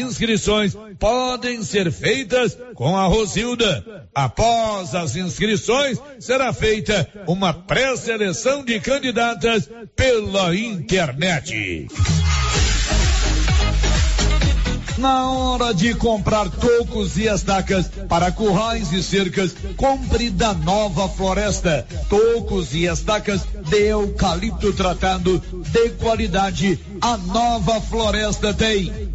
inscrições podem ser feitas com a Rosilda. Após as inscrições, será feita uma pré-seleção de candidatas pela internet. Na hora de comprar tocos e estacas para currais e cercas, compre da Nova Floresta. Tocos e estacas de eucalipto tratado de qualidade. A Nova Floresta tem.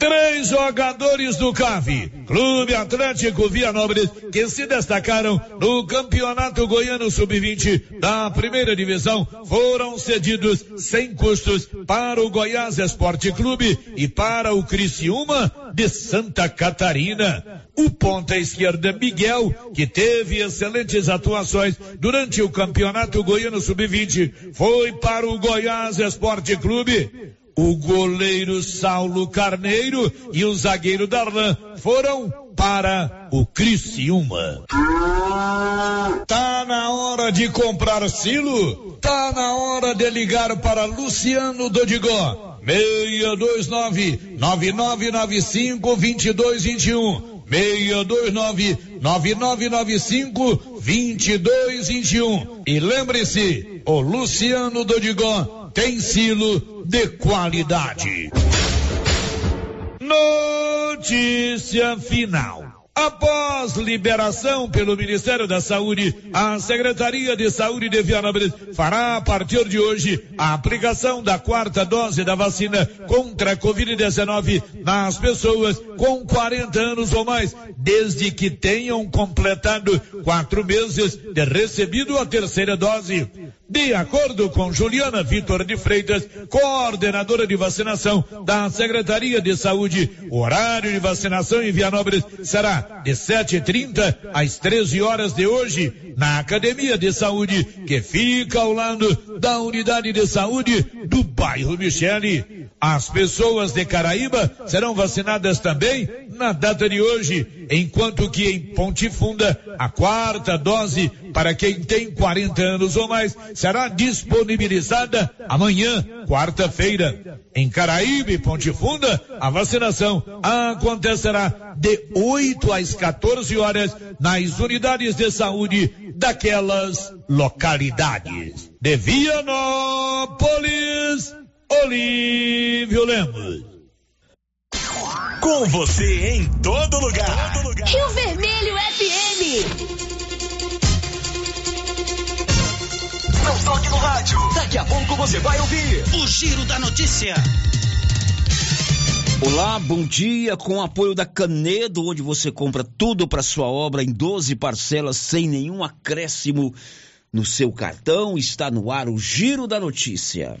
Três jogadores do CAV, Clube Atlético Vianópolis, que se destacaram no Campeonato Goiano Sub-20 da primeira divisão, foram cedidos sem custos para o Goiás Esporte Clube e para o Criciúma de Santa Catarina. O ponta esquerda Miguel, que teve excelentes atuações durante o Campeonato Goiano Sub-20, foi para o Goiás Esporte Clube. O goleiro Saulo Carneiro e o zagueiro Darlan foram para o Criciúma. Tá na hora de comprar silo? Tá na hora de ligar para Luciano Dodigó. 629 9995 2221 629 9995 2221 e lembre-se, o Luciano Dodigó tem silo de qualidade. Notícia final. Após liberação pelo Ministério da Saúde, a Secretaria de Saúde de Vianópolis fará a partir de hoje a aplicação da quarta dose da vacina contra a Covid-19 nas pessoas com 40 anos ou mais, desde que tenham completado quatro meses de recebido a terceira dose. De acordo com Juliana Vitor de Freitas, coordenadora de vacinação da Secretaria de Saúde, o horário de vacinação em Vianópolis será de 7h30 às 13 horas de hoje, na Academia de Saúde, que fica ao lado da Unidade de Saúde do bairro Michele. As pessoas de Caraíba serão vacinadas também na data de hoje, enquanto que em Ponte Funda, a quarta dose para quem tem 40 anos ou mais será disponibilizada amanhã, quarta-feira. Em Caraíbe, Ponte Funda, a vacinação acontecerá de 8 às 14 horas nas unidades de saúde daquelas localidades. De Vianópolis, Olívio Lemos. Com você em todo lugar. Todo lugar. Rio Vermelho FM. Não toque no rádio. Daqui a pouco você vai ouvir o Giro da Notícia. Olá, bom dia. Com o apoio da Canedo, onde você compra tudo para sua obra em 12 parcelas sem nenhum acréscimo no seu cartão, está no ar o Giro da Notícia.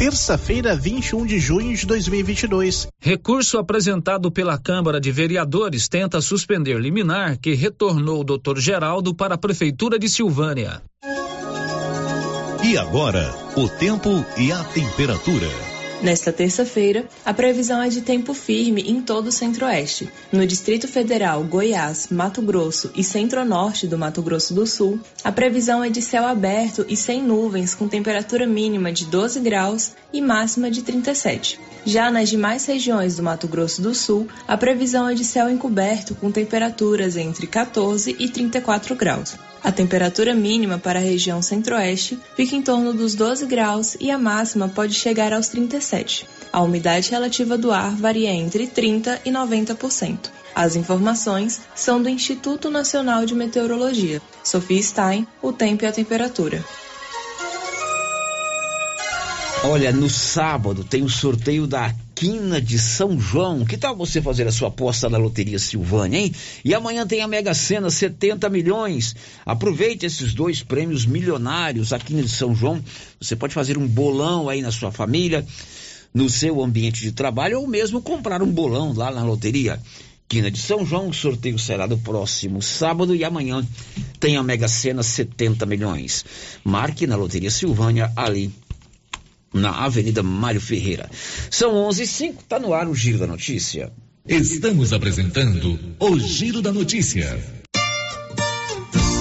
Terça-feira, 21 de junho de 2022. Recurso apresentado pela Câmara de Vereadores tenta suspender liminar que retornou o Dr. Geraldo para a Prefeitura de Silvânia. E agora, o tempo e a temperatura. Nesta terça-feira, a previsão é de tempo firme em todo o centro-oeste. No Distrito Federal, Goiás, Mato Grosso e centro-norte do Mato Grosso do Sul, a previsão é de céu aberto e sem nuvens, com temperatura mínima de 12 graus e máxima de 37. Já nas demais regiões do Mato Grosso do Sul, a previsão é de céu encoberto, com temperaturas entre 14 e 34 graus. A temperatura mínima para a região centro-oeste fica em torno dos 12 graus e a máxima pode chegar aos 37. A umidade relativa do ar varia entre 30% e 90%. As informações são do Instituto Nacional de Meteorologia. Sofia Stein, o tempo e a temperatura. Olha, no sábado tem o sorteio da Quina de São João. Que tal você fazer a sua aposta na Loteria Silvânia, hein? E amanhã tem a Mega Sena, 70 milhões. Aproveite esses dois prêmios milionários, a Quina de São João. Você pode fazer um bolão aí na sua família, no seu ambiente de trabalho, ou mesmo comprar um bolão lá na loteria. Quina de São João, o sorteio será do próximo sábado e amanhã tem a Mega Sena 70 milhões. Marque na Loteria Silvânia ali na Avenida Mário Ferreira. São 11 e 05 tá no ar o Giro da Notícia. Estamos apresentando o Giro da Notícia.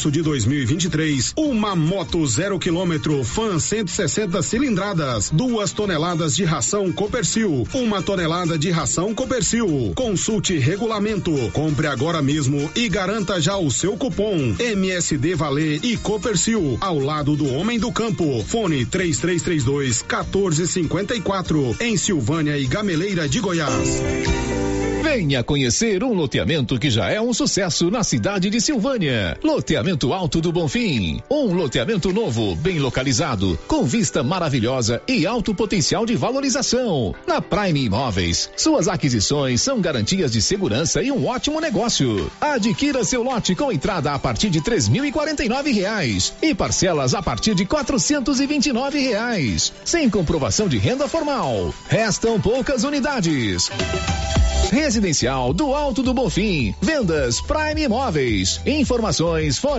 março de 2023, uma moto zero quilômetro Fan 160 cilindradas, duas toneladas de ração Copercil, uma tonelada de ração Copercil. Consulte regulamento, compre agora mesmo e garanta já o seu cupom MSD Valer e Copercil ao lado do homem do campo. Fone 3332 1454 em Silvânia e Gameleira de Goiás. Venha conhecer um loteamento que já é um sucesso na cidade de Silvânia. Loteamento Alto do Bonfim. Um loteamento novo, bem localizado, com vista maravilhosa e alto potencial de valorização. Na Prime Imóveis, suas aquisições são garantias de segurança e um ótimo negócio. Adquira seu lote com entrada a partir de três mil e quarenta e nove reais e parcelas a partir de quatrocentos e vinte e nove reais, sem comprovação de renda formal. Restam poucas unidades. Residencial do Alto do Bonfim. Vendas Prime Imóveis. Informações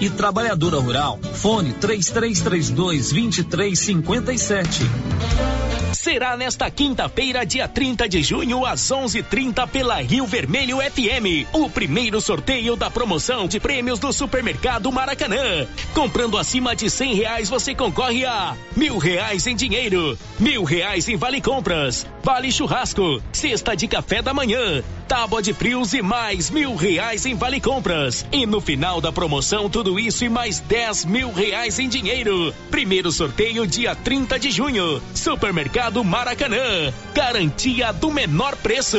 e Trabalhadora Rural. Fone 3332 2357. Será nesta quinta-feira, dia 30 de junho, às 11:30 pela Rio Vermelho FM, o primeiro sorteio da promoção de prêmios do Supermercado Maracanã. Comprando acima de cem reais, você concorre a mil reais em dinheiro, mil reais em vale compras, vale churrasco, cesta de café da manhã, tábua de frios e mais mil reais em vale compras. E no final da promoção, tudo isso e mais dez mil reais em dinheiro. Primeiro sorteio, dia 30 de junho. Supermercado Maracanã. Garantia do menor preço.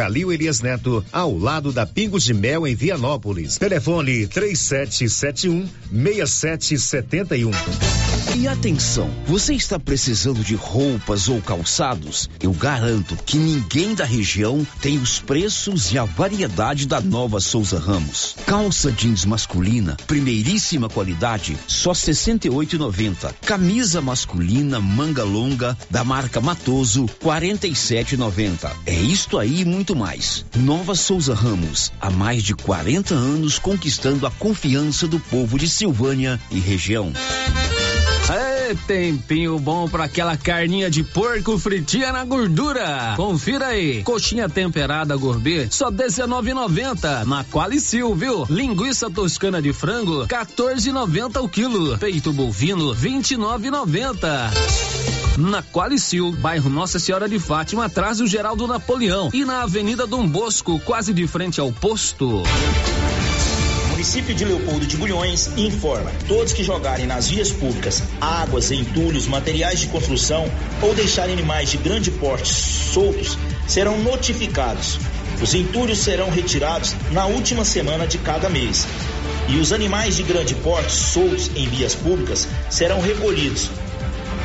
Calil Elias Neto, ao lado da Pingos de Mel em Vianópolis. Telefone 3771 6771. E atenção, você está precisando de roupas ou calçados? Eu garanto que ninguém da região tem os preços e a variedade da nova Souza Ramos. Calça jeans masculina, primeiríssima qualidade, só 68,90. Camisa masculina manga longa da marca Matoso, 47,90. É isto aí e muito mais. Nova Souza Ramos, há mais de 40 anos conquistando a confiança do povo de Silvânia e região. É tempinho bom para aquela carninha de porco fritinha na gordura. Confira aí. Coxinha temperada gourmet, só 19,90 na Qualicil, viu? Linguiça toscana de frango, 14,90 o quilo. Peito bovino, 29,90. Na Qualicil, bairro Nossa Senhora de Fátima, atrás do Geraldo Napoleão. E na Avenida Dom Bosco, quase de frente ao posto município de Leopoldo de Bulhões informa: todos que jogarem nas vias públicas águas, entulhos, materiais de construção ou deixarem animais de grande porte soltos serão notificados. Os entulhos serão retirados na última semana de cada mês. E os animais de grande porte soltos em vias públicas serão recolhidos.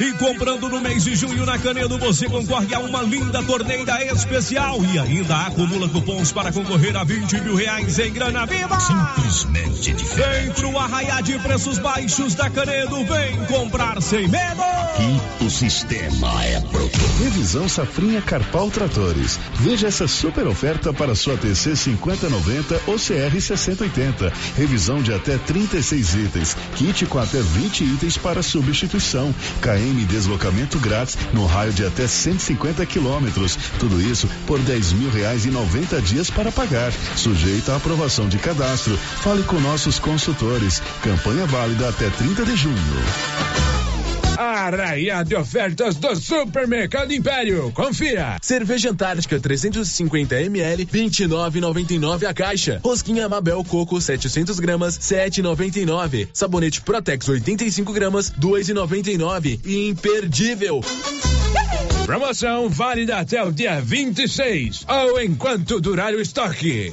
E comprando no mês de junho na Canedo, você concorre a uma linda torneira especial e ainda acumula cupons para concorrer a 20 mil reais em grana viva. Simplesmente diferente. Vem pro arraiar de preços baixos da Canedo, vem comprar sem medo. Aqui o sistema é pronto. Revisão Safrinha Carpal Tratores. Veja essa super oferta para sua TC 5090 ou CR 6080. Revisão de até 36 itens. Kit com até 20 itens para substituição. KM deslocamento grátis no raio de até 150 quilômetros. Tudo isso por 10 mil reais e 90 dias para pagar. Sujeito à aprovação de cadastro. Fale com nossos consultores. Campanha válida até 30 de junho. Arraia de ofertas do Supermercado Império. Confira. Cerveja Antártica 350 ml, 29,99 a caixa. Rosquinha Mabel Coco 700 gramas, 7,99. Sabonete Protex 85 gramas, 2,99. Imperdível. Promoção válida até o dia 26 ou enquanto durar o estoque.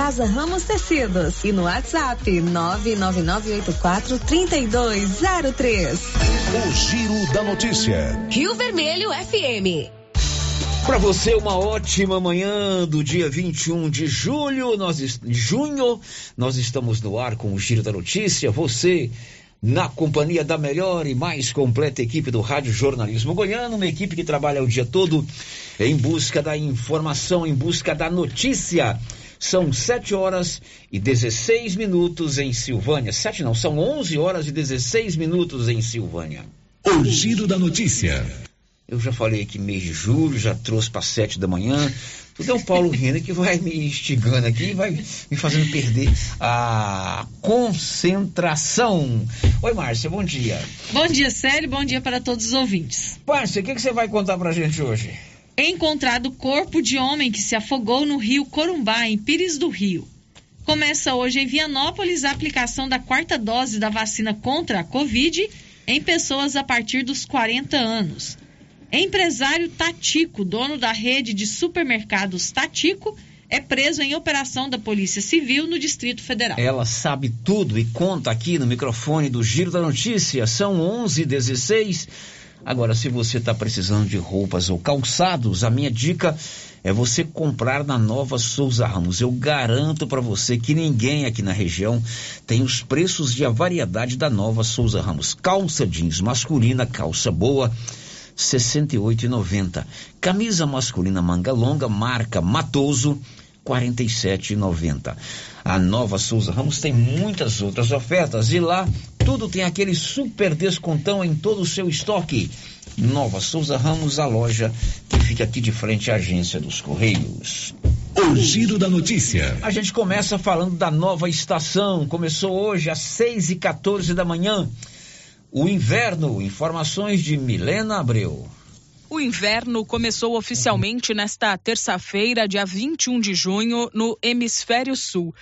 Casa Ramos Tecidos e no WhatsApp 999843203. O Giro da Notícia. Rio Vermelho FM. Para você, uma ótima manhã do dia 21 de julho, nós, de junho, nós estamos no ar com o Giro da Notícia. Você na companhia da melhor e mais completa equipe do Rádio Jornalismo Goiano, uma equipe que trabalha o dia todo em busca da informação, em busca da notícia. São 7 horas e 16 minutos em Silvânia. 7 não, são 11 horas e 16 minutos em Silvânia. O Giro da Notícia. Eu já falei que mês de julho, já trouxe para 7 da manhã. Tudo é o Paulo Renda que vai me instigando aqui e vai me fazendo perder a concentração. Oi, Márcia, bom dia. Bom dia, Célio, bom dia para todos os ouvintes. Márcia, o que, que você vai contar pra gente hoje? Encontrado corpo de homem que se afogou no rio Corumbá, em Pires do Rio. Começa hoje em Vianópolis a aplicação da quarta dose da vacina contra a Covid em pessoas a partir dos 40 anos. Empresário Tatico, dono da rede de supermercados Tatico, é preso em operação da Polícia Civil no Distrito Federal. Ela sabe tudo e conta aqui no microfone do Giro da Notícia. São 11:16. Agora, se você está precisando de roupas ou calçados, a minha dica é você comprar na Nova Souza Ramos. Eu garanto para você que ninguém aqui na região tem os preços e a variedade da Nova Souza Ramos. Calça jeans masculina, calça boa, R$ 68,90. Camisa masculina manga longa, marca Matoso, 47,90. A Nova Souza Ramos tem muitas outras ofertas e lá tudo tem aquele super descontão em todo o seu estoque. Nova Souza Ramos, a loja que fica aqui de frente à agência dos Correios. O Giro da Notícia. A gente começa falando da nova estação. Começou hoje às 6 e 14 da manhã. O inverno. Informações de Milena Abreu. O inverno começou oficialmente nesta terça-feira, dia 21 de junho, no Hemisfério Sul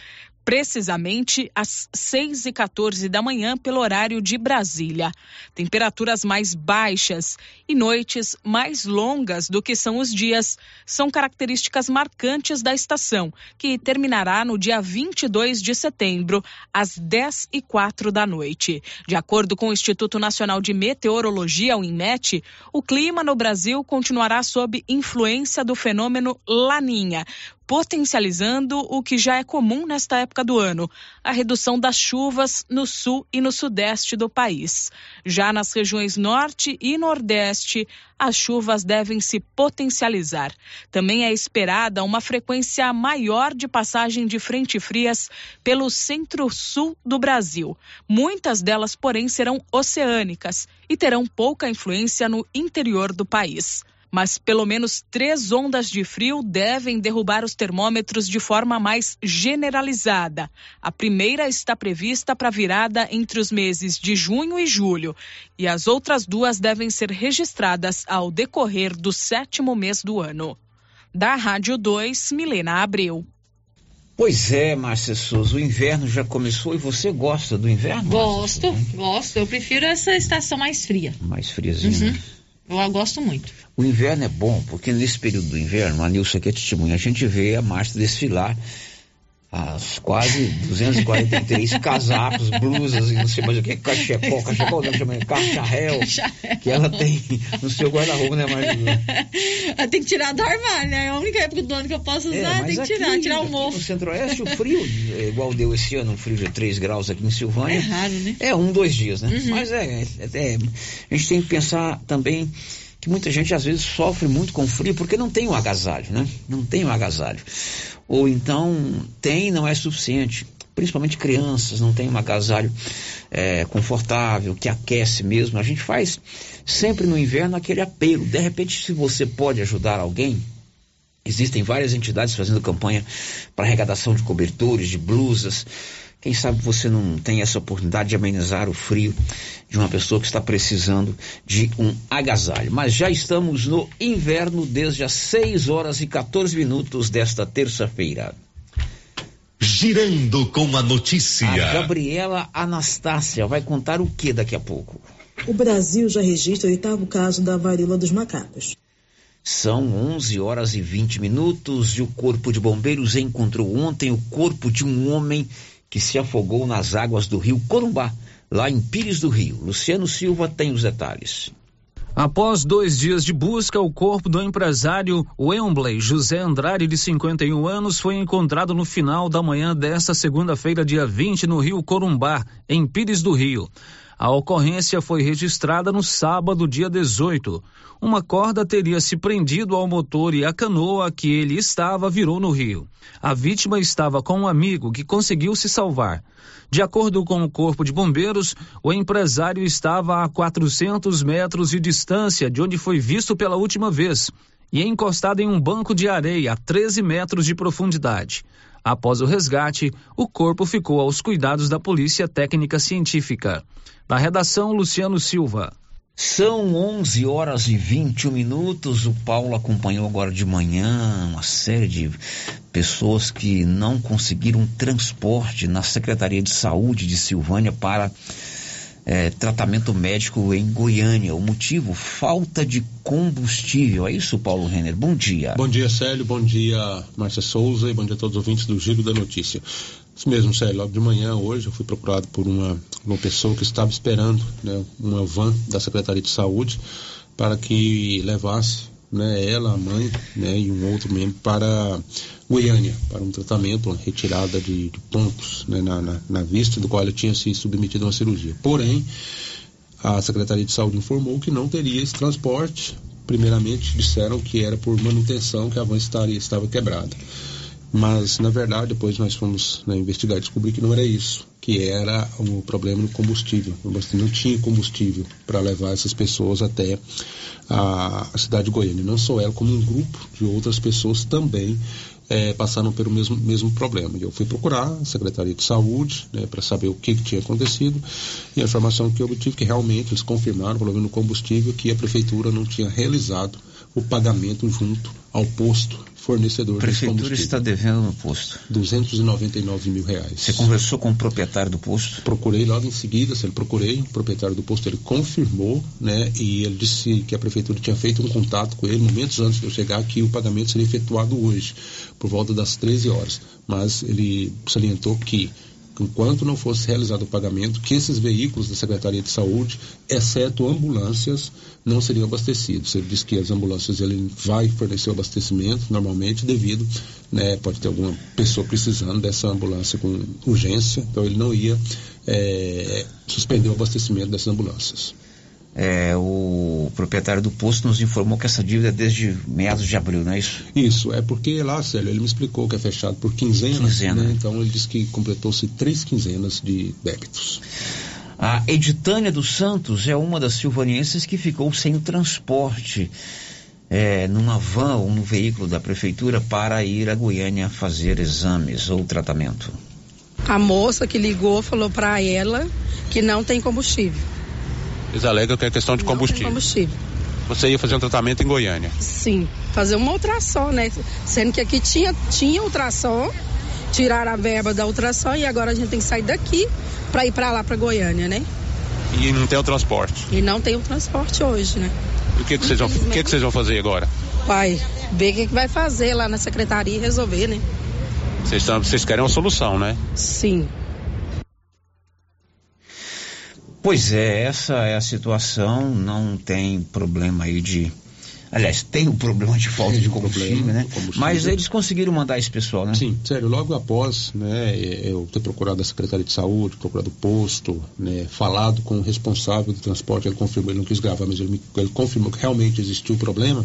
precisamente às 6 e 14 da manhã, pelo horário de Brasília. Temperaturas mais baixas e noites mais longas do que são os dias são características marcantes da estação, que terminará no dia 22 de setembro, às 10 e 4 da noite. De acordo com o Instituto Nacional de Meteorologia, o INMET, o clima no Brasil continuará sob influência do fenômeno Laninha, potencializando o que já é comum nesta época do ano, a redução das chuvas no sul e no sudeste do país. Já nas regiões norte e nordeste, as chuvas devem se potencializar. Também é esperada uma frequência maior de passagem de frente frias pelo centro-sul do Brasil. Muitas delas, porém, serão oceânicas e terão pouca influência no interior do país mas pelo menos três ondas de frio devem derrubar os termômetros de forma mais generalizada. A primeira está prevista para virada entre os meses de junho e julho, e as outras duas devem ser registradas ao decorrer do sétimo mês do ano. Da Rádio 2, Milena Abreu. Pois é, Márcia Souza, o inverno já começou e você gosta do inverno? Gosto, gosto. Eu prefiro essa estação mais fria. Mais friazinha. Uhum. Eu gosto muito. O inverno é bom, porque nesse período do inverno, a Nilson aqui é testemunha, a gente vê a Márcia desfilar as quase 243 casacos, blusas e não sei mais o que, cachecol, cachecol não chama cacharel, que ela tem no seu guarda-roupa, né, Marisa? tem que tirar do armário, né? É a única época do ano que eu posso É, usar, mas tem que aqui- tirar, tirar o mofo. No centro-oeste, o frio, é, igual deu esse ano, um frio de 3 graus aqui em Silvânia. É raro, né? É, um, dois dias, né? Mas é, é- é- a gente tem que pensar também que muita gente às vezes sofre muito com frio porque não tem o agasalho, né? Não tem o agasalho. Ou então tem, não é suficiente. Principalmente crianças, não tem um agasalho é, confortável, que aquece mesmo. A gente faz sempre no inverno aquele apelo. De repente, se você pode ajudar alguém, Existem várias entidades fazendo campanha para arrecadação de cobertores, de blusas. Quem sabe você não tem essa oportunidade de amenizar o frio de uma pessoa que está precisando de um agasalho. Mas já estamos no inverno desde as 6 horas e 14 minutos desta terça-feira. Girando com a notícia. A Gabriela Anastácia vai contar o que daqui a pouco? O Brasil já registra o oitavo caso da varíola dos macacos. São 11 horas e 20 minutos e o Corpo de Bombeiros encontrou ontem o corpo de um homem que se afogou nas águas do rio Corumbá, lá em Pires do Rio. Luciano Silva tem os detalhes. Após dois dias de busca, o corpo do empresário Wembley José Andrade, de 51 anos, foi encontrado no final da manhã desta segunda-feira, dia 20, no rio Corumbá, em Pires do Rio. A ocorrência foi registrada no sábado, dia 18. Uma corda teria se prendido ao motor e a canoa que ele estava virou no rio. A vítima estava com um amigo que conseguiu se salvar. De acordo com o Corpo de Bombeiros, o empresário estava a 400 metros de distância de onde foi visto pela última vez e encostado em um banco de areia a 13 metros de profundidade. Após o resgate, o corpo ficou aos cuidados da Polícia Técnica Científica. Na redação, Luciano Silva. São 11 horas e 21 minutos. O Paulo acompanhou agora de manhã uma série de pessoas que não conseguiram transporte na Secretaria de Saúde de Silvânia para eh, tratamento médico em Goiânia. O motivo? Falta de combustível. É isso, Paulo Renner? Bom dia. Bom dia, Célio. Bom dia, Márcia Souza. E bom dia a todos os ouvintes do Giro da Notícia. Isso mesmo, Célio. Logo de manhã, hoje, eu fui procurado por uma, uma pessoa que estava esperando né, uma van da Secretaria de Saúde para que levasse né, ela, a mãe né, e um outro membro para Goiânia, para um tratamento, uma retirada de, de pontos né, na, na, na vista, do qual ela tinha se submetido a uma cirurgia. Porém, a Secretaria de Saúde informou que não teria esse transporte. Primeiramente, disseram que era por manutenção que a van estaria, estava quebrada. Mas, na verdade, depois nós fomos né, investigar e descobrir que não era isso, que era o problema no combustível. Não tinha combustível para levar essas pessoas até a, a cidade de Goiânia. Não só ela, como um grupo de outras pessoas também eh, passaram pelo mesmo, mesmo problema. E eu fui procurar a Secretaria de Saúde né, para saber o que, que tinha acontecido e a informação que eu obtive que realmente eles confirmaram o problema no combustível que a prefeitura não tinha realizado o pagamento junto ao posto fornecedor prefeitura está devendo no posto. 299 mil reais. Você conversou com o proprietário do posto? Procurei logo em seguida, se ele procurei, o proprietário do posto ele confirmou, né? E ele disse que a prefeitura tinha feito um contato com ele momentos antes de eu chegar que o pagamento seria efetuado hoje, por volta das 13 horas. Mas ele salientou que enquanto não fosse realizado o pagamento, que esses veículos da Secretaria de Saúde, exceto ambulâncias, não seriam abastecidos. Ele disse que as ambulâncias ele vai fornecer o abastecimento normalmente devido, né, pode ter alguma pessoa precisando dessa ambulância com urgência, então ele não ia eh, suspender o abastecimento dessas ambulâncias. É, o proprietário do posto nos informou que essa dívida é desde meados de abril, não é isso? Isso, é porque lá, Célio, ele me explicou que é fechado por quinzenas, Quinzena. né? então ele disse que completou-se três quinzenas de débitos. A Editânia dos Santos é uma das silvanienses que ficou sem o transporte é, numa van ou no veículo da prefeitura para ir a Goiânia fazer exames ou tratamento. A moça que ligou falou para ela que não tem combustível. Eles alegam que é questão de tem combustível. Você ia fazer um tratamento em Goiânia. Sim, fazer uma ultrassom, né? Sendo que aqui tinha, tinha ultrassom, tiraram a verba da ultrassom e agora a gente tem que sair daqui para ir para lá, para Goiânia, né? E não tem o transporte. E não tem o transporte hoje, né? E o que, que, vocês, vão, que, que vocês vão fazer agora? Vai ver o que, que vai fazer lá na secretaria e resolver, né? Vocês, vocês querem uma solução, né? Sim. Pois é, essa é a situação, não tem problema aí de. Aliás, tem o um problema de falta de combustível, problema, né? Combustível. Mas eles conseguiram mandar esse pessoal, né? Sim, sério, logo após, né, eu ter procurado a Secretaria de Saúde, procurado o posto, né, falado com o responsável do transporte, ele confirmou, ele não quis gravar, mas ele, ele confirmou que realmente existiu o problema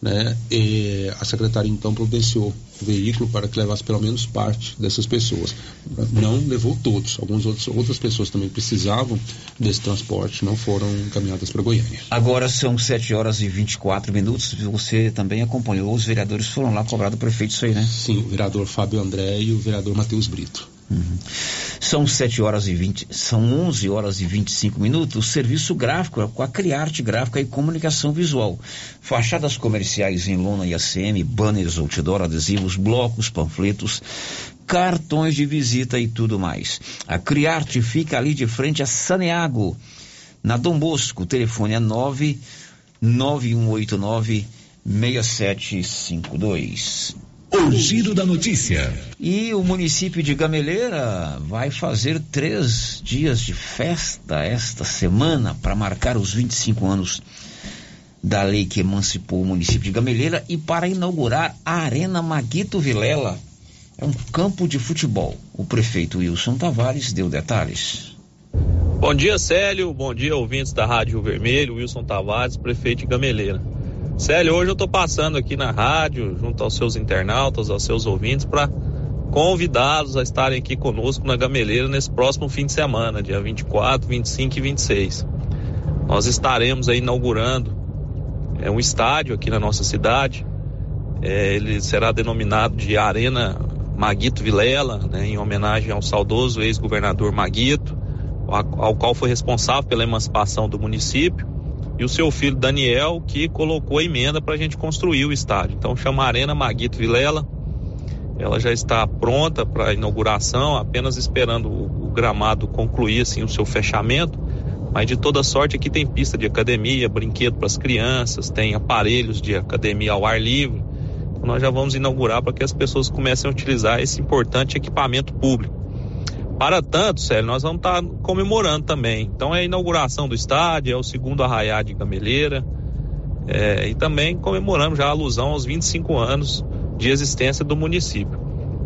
né? E a secretaria então providenciou o veículo para que levasse pelo menos parte dessas pessoas. Não levou todos, algumas outras, outras pessoas também precisavam desse transporte, não foram encaminhadas para Goiânia. Agora são 7 horas e 24 minutos, você também acompanhou, os vereadores foram lá cobrar do prefeito isso aí, né? Sim, o vereador Fábio André e o vereador Matheus Brito. Uhum. São 7 horas e 20, são 11 horas e 25 minutos. O serviço gráfico é com a Criarte Gráfica e Comunicação Visual. Fachadas comerciais em lona e ACM, banners, outdoor, adesivos, blocos, panfletos, cartões de visita e tudo mais. A Criarte fica ali de frente a Saneago, na Dom Bosco. O telefone é 99189 6752. O Giro da Notícia. E o município de Gameleira vai fazer três dias de festa esta semana para marcar os 25 anos da lei que emancipou o município de Gameleira e para inaugurar a Arena Maguito Vilela. É um campo de futebol. O prefeito Wilson Tavares deu detalhes. Bom dia, Célio. Bom dia, ouvintes da Rádio Vermelho. Wilson Tavares, prefeito de Gameleira. Célio, hoje eu estou passando aqui na rádio, junto aos seus internautas, aos seus ouvintes, para convidá-los a estarem aqui conosco na Gameleira nesse próximo fim de semana, dia 24, 25 e 26. Nós estaremos aí inaugurando é, um estádio aqui na nossa cidade. É, ele será denominado de Arena Maguito Vilela, né, em homenagem ao saudoso ex-governador Maguito, ao, ao qual foi responsável pela emancipação do município e o seu filho Daniel, que colocou a emenda para a gente construir o estádio. Então chama Arena Maguito Vilela. Ela já está pronta para inauguração, apenas esperando o, o, gramado concluir assim, o seu fechamento. Mas de toda sorte aqui tem pista de academia, brinquedo para as crianças, tem aparelhos de academia ao ar livre. Então nós já vamos inaugurar para que as pessoas comecem a utilizar esse importante equipamento público. Para tanto, Célio, nós vamos estar comemorando também. Então é a inauguração do estádio, é o segundo arraiá de Gameleira. É, e também comemoramos já a alusão aos 25 anos de existência do município.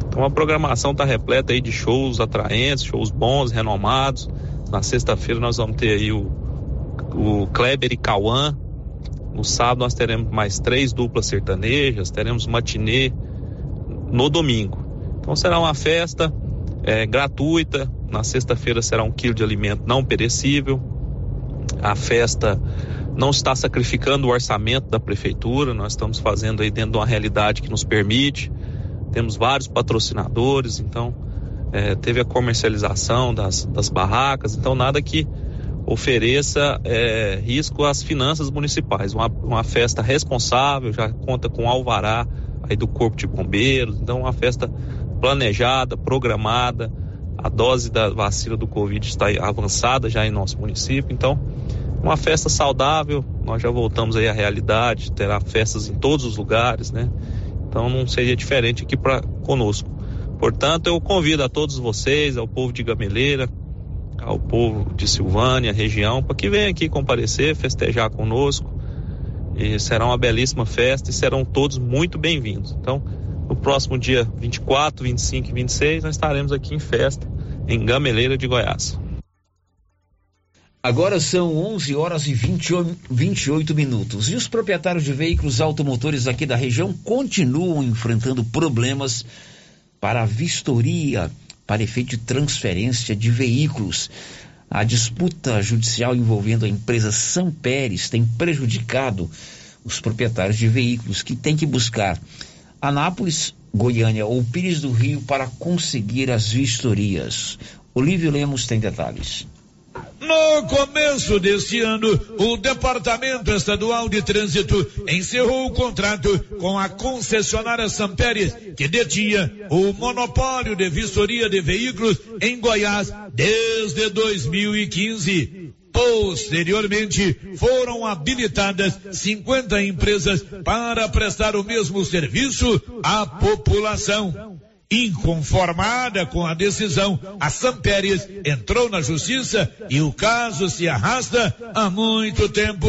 Então a programação está repleta aí de shows atraentes, shows bons, renomados. Na sexta-feira nós vamos ter aí o, o Kleber e Cauã. No sábado nós teremos mais três duplas sertanejas, teremos matinê no domingo. Então será uma festa é, gratuita. Na sexta-feira será um quilo de alimento não perecível. A festa não está sacrificando o orçamento da prefeitura, nós estamos fazendo aí dentro de uma realidade que nos permite. Temos vários patrocinadores, então é, teve a comercialização das, das barracas, então nada que ofereça é, risco às finanças municipais. Uma, uma festa responsável, já conta com alvará aí do Corpo de Bombeiros, então uma festa planejada, programada. A dose da vacina do Covid está avançada já em nosso município, então uma festa saudável. Nós já voltamos aí à realidade, terá festas em todos os lugares, né? Então não seria diferente aqui para conosco. Portanto, eu convido a todos vocês, ao povo de Gameleira, ao povo de Silvânia, região, para que venham aqui comparecer, festejar conosco. E será uma belíssima festa e serão todos muito bem-vindos. Então, no próximo dia 24, 25 e 26, nós estaremos aqui em festa em Gameleira de Goiás. Agora são 11 horas e 20, 28 minutos e os proprietários de veículos automotores aqui da região continuam enfrentando problemas para a vistoria, para efeito de transferência de veículos. A disputa judicial envolvendo a empresa São Pérez tem prejudicado os proprietários de veículos que têm que buscar Anápolis, Goiânia ou Pires do Rio para conseguir as vistorias. Olívio Lemos tem detalhes. No começo deste ano, o Departamento Estadual de Trânsito encerrou o contrato com a concessionária Sampere, que detinha o monopólio de vistoria de veículos em Goiás desde 2015. Posteriormente, foram habilitadas 50 empresas para prestar o mesmo serviço à população. Inconformada com a decisão, a Sampérias entrou na justiça e o caso se arrasta há muito tempo.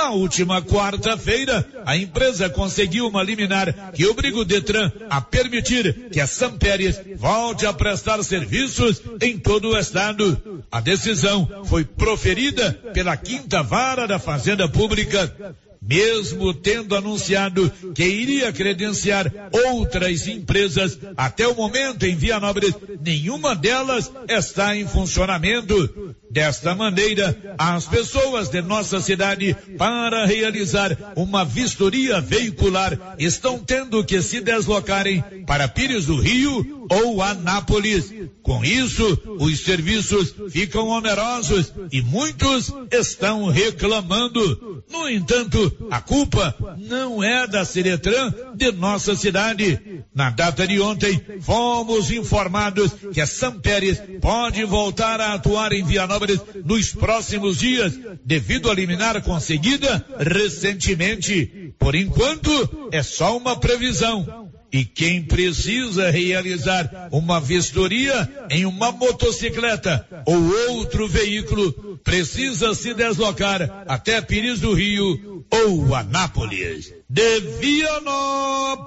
Na última quarta-feira, a empresa conseguiu uma liminar que obriga o Detran a permitir que a Sampérias volte a prestar serviços em todo o estado. A decisão foi proferida pela quinta vara da Fazenda Pública mesmo tendo anunciado que iria credenciar outras empresas, até o momento em Vianópolis, nenhuma delas está em funcionamento. Desta maneira, as pessoas de nossa cidade, para realizar uma vistoria veicular, estão tendo que se deslocarem para Pires do Rio ou Anápolis. Com isso, os serviços ficam onerosos e muitos estão reclamando. No entanto, a culpa não é da Ciretran de nossa cidade. Na data de ontem, fomos informados que a Sampérez pode voltar a atuar em Vianópolis nos próximos dias, devido à liminar conseguida recentemente. Por enquanto, é só uma previsão. E quem precisa realizar uma vistoria em uma motocicleta ou outro veículo precisa se deslocar até Pires do Rio ou Anápolis. De Vianópolis,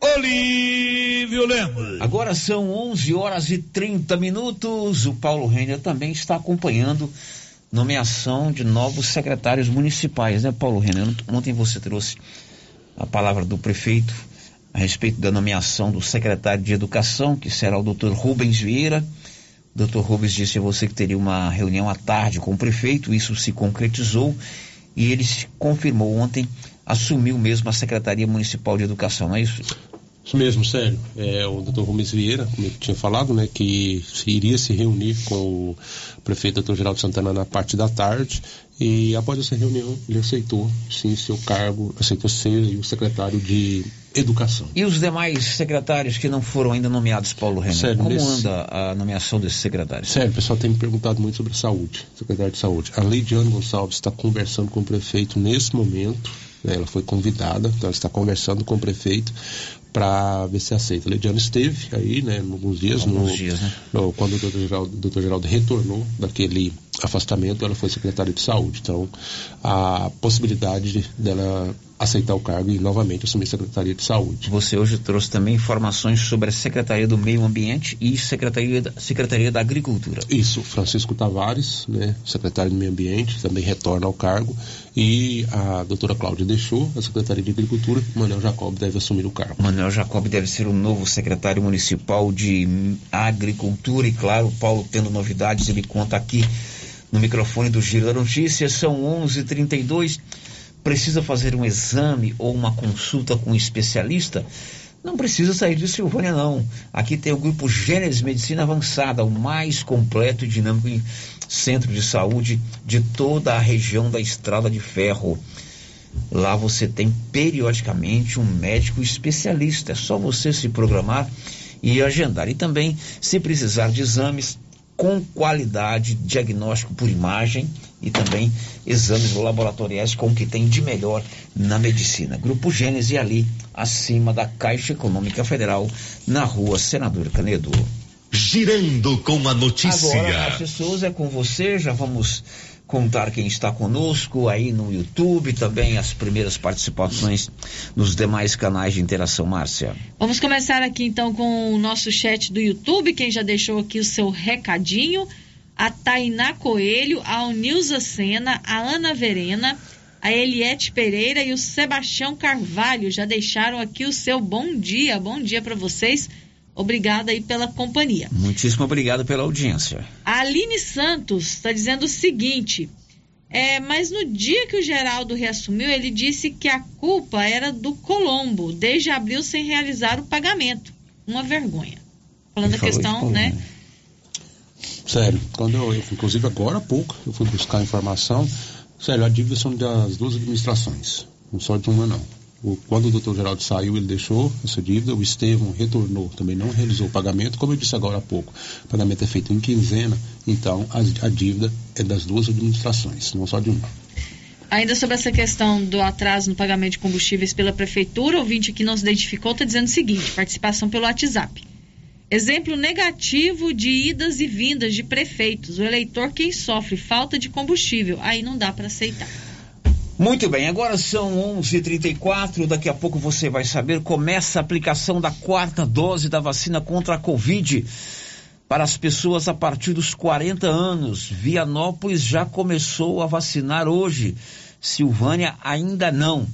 Olívio Lemos. Agora são 11 horas e 30 minutos. O Paulo Renner também está acompanhando nomeação de novos secretários municipais, né, Paulo Renner? Ontem você trouxe a palavra do prefeito a respeito da nomeação do secretário de Educação, que será o doutor Rubens Vieira. O doutor Rubens disse a você que teria uma reunião à tarde com o prefeito, isso se concretizou e ele se confirmou ontem, assumiu mesmo a Secretaria Municipal de Educação, não é isso? Isso mesmo, sério. É, o doutor Rubens Vieira, como eu tinha falado, né, que iria se reunir com o prefeito doutor Geraldo Santana na parte da tarde e após essa reunião ele aceitou sim seu cargo, aceitou ser o secretário de Educação. E os demais secretários que não foram ainda nomeados, Paulo Renan? Sério, Como nesse... anda a nomeação desses secretários? Sério, o pessoal tem me perguntado muito sobre a saúde, secretário de saúde. A Leidiane Gonçalves está conversando com o prefeito nesse momento, né, ela foi convidada, então ela está conversando com o prefeito para ver se aceita. A Leidiane esteve aí, né, alguns dias, alguns no, dias né? no, quando o doutor Geraldo, doutor Geraldo retornou daquele afastamento, ela foi secretária de saúde. Então, a possibilidade de, dela aceitar o cargo e novamente assumir a Secretaria de Saúde. Você hoje trouxe também informações sobre a Secretaria do Meio Ambiente e Secretaria da, Secretaria da Agricultura. Isso, Francisco Tavares, né, secretário do Meio Ambiente, também retorna ao cargo e a doutora Cláudia deixou a Secretaria de Agricultura, Manuel Jacob deve assumir o cargo. Manuel Jacob deve ser o novo secretário municipal de Agricultura e claro, Paulo tendo novidades, ele conta aqui no microfone do Giro da Notícia, são 11:32 precisa fazer um exame ou uma consulta com um especialista, não precisa sair de Silvânia, não. Aqui tem o grupo Gênesis Medicina Avançada, o mais completo e dinâmico centro de saúde de toda a região da Estrada de Ferro. Lá você tem periodicamente um médico especialista. É só você se programar e agendar. E também, se precisar de exames, com qualidade, diagnóstico por imagem e também exames laboratoriais com o que tem de melhor na medicina. Grupo Gênese ali, acima da Caixa Econômica Federal, na rua Senador Canedo. Girando com a notícia. Agora, Márcio Souza, é com você, já vamos contar quem está conosco aí no YouTube, também as primeiras participações nos demais canais de interação, Márcia. Vamos começar aqui então com o nosso chat do YouTube, quem já deixou aqui o seu recadinho, a Tainá Coelho, a Unilza Sena, a Ana Verena, a Eliette Pereira e o Sebastião Carvalho já deixaram aqui o seu bom dia, bom dia para vocês. Obrigada aí pela companhia. Muitíssimo obrigado pela audiência. A Aline Santos está dizendo o seguinte: é, mas no dia que o Geraldo reassumiu, ele disse que a culpa era do Colombo, desde abril sem realizar o pagamento. Uma vergonha. Falando a questão, né? Sério, quando eu, inclusive agora há pouco, eu fui buscar informação. Sério, a dívida são das duas administrações, não só de uma não. O, quando o doutor Geraldo saiu, ele deixou essa dívida, o Estevão retornou, também não realizou o pagamento. Como eu disse agora há pouco, o pagamento é feito em quinzena, então a, a dívida é das duas administrações, não só de uma. Ainda sobre essa questão do atraso no pagamento de combustíveis pela prefeitura, ouvinte que não se identificou está dizendo o seguinte: participação pelo WhatsApp. Exemplo negativo de idas e vindas de prefeitos. O eleitor quem sofre falta de combustível. Aí não dá para aceitar. Muito bem, agora são 11:34. Daqui a pouco você vai saber. Começa a aplicação da quarta dose da vacina contra a Covid para as pessoas a partir dos 40 anos. Vianópolis já começou a vacinar hoje. Silvânia ainda não.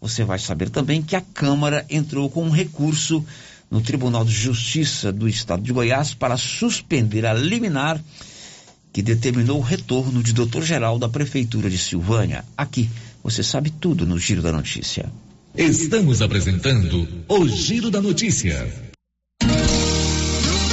Você vai saber também que a Câmara entrou com um recurso no Tribunal de Justiça do Estado de Goiás para suspender a liminar que determinou o retorno de doutor-geral da Prefeitura de Silvânia. Aqui, você sabe tudo no Giro da Notícia. Estamos apresentando o Giro da Notícia.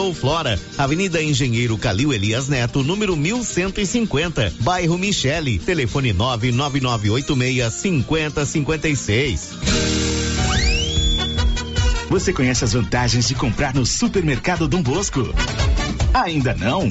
Zouflora Flora, Avenida Engenheiro Calil Elias Neto, número 1150, bairro Michele, telefone 99986 5056. Você conhece as vantagens de comprar no supermercado Dom Bosco? Ainda não?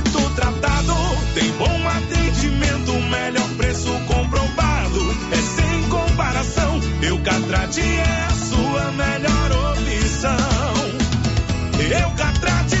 preço comprovado. É sem comparação. Eucatrate é a sua melhor opção. Eucatrate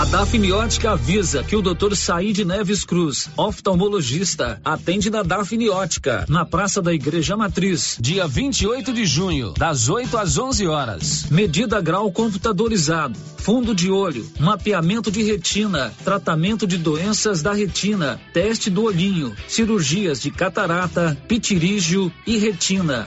A Dafniótica avisa que o Dr. Said Neves Cruz, oftalmologista, atende na Dafniótica, na Praça da Igreja Matriz, dia 28 de junho, das 8 às 11 horas. Medida grau computadorizado, fundo de olho, mapeamento de retina, tratamento de doenças da retina, teste do olhinho, cirurgias de catarata, pitirígio e retina.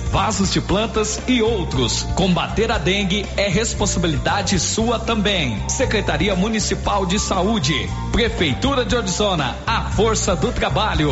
vasos de plantas e outros. Combater a dengue é responsabilidade sua também. Secretaria Municipal de Saúde, Prefeitura de Orizona, a força do trabalho.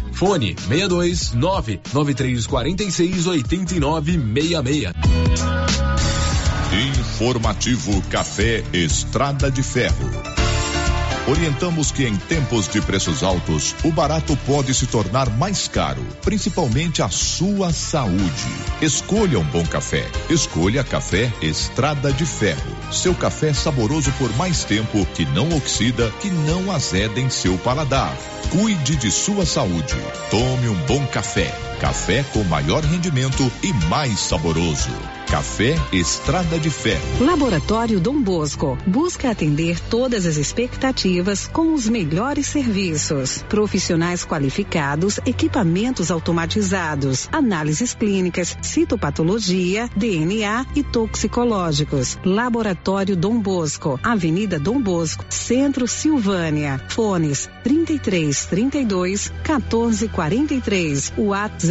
Fone 62 99346 8966. Informativo Café Estrada de Ferro. Orientamos que em tempos de preços altos, o barato pode se tornar mais caro, principalmente a sua saúde. Escolha um bom café. Escolha Café Estrada de Ferro. Seu café saboroso por mais tempo, que não oxida, que não azeda em seu paladar. Cuide de sua saúde. Tome um bom café. Café com maior rendimento e mais saboroso. Café Estrada de Ferro. Laboratório Dom Bosco busca atender todas as expectativas com os melhores serviços. Profissionais qualificados, equipamentos automatizados, análises clínicas, citopatologia, DNA e toxicológicos. Laboratório Dom Bosco, Avenida Dom Bosco, Centro Silvânia. Fones 33 32 14 43. WhatsApp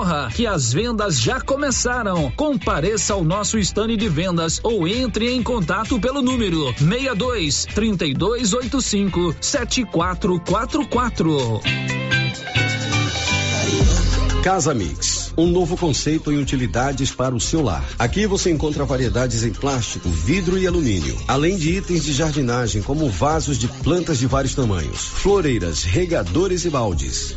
corra que as vendas já começaram. Compareça ao nosso estande de vendas ou entre em contato pelo número 62 3285 7444. Casa Mix, um novo conceito em utilidades para o seu lar. Aqui você encontra variedades em plástico, vidro e alumínio, além de itens de jardinagem como vasos de plantas de vários tamanhos, floreiras, regadores e baldes.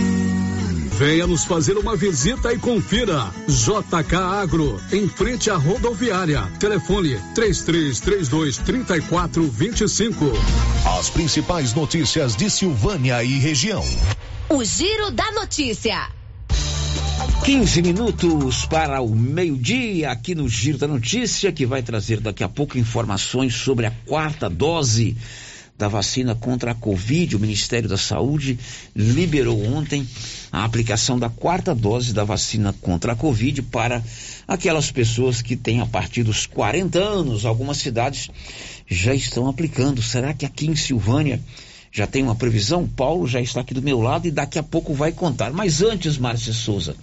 Venha nos fazer uma visita e confira. JK Agro, em frente à rodoviária. Telefone 3332 3425. As principais notícias de Silvânia e região. O Giro da Notícia. 15 minutos para o meio-dia aqui no Giro da Notícia, que vai trazer daqui a pouco informações sobre a quarta dose da vacina contra a Covid. O Ministério da Saúde liberou ontem a aplicação da quarta dose da vacina contra a Covid para aquelas pessoas que têm a partir dos 40 anos. Algumas cidades já estão aplicando. Será que aqui em Silvânia já tem uma previsão? Paulo já está aqui do meu lado e daqui a pouco vai contar. Mas antes, Márcia Souza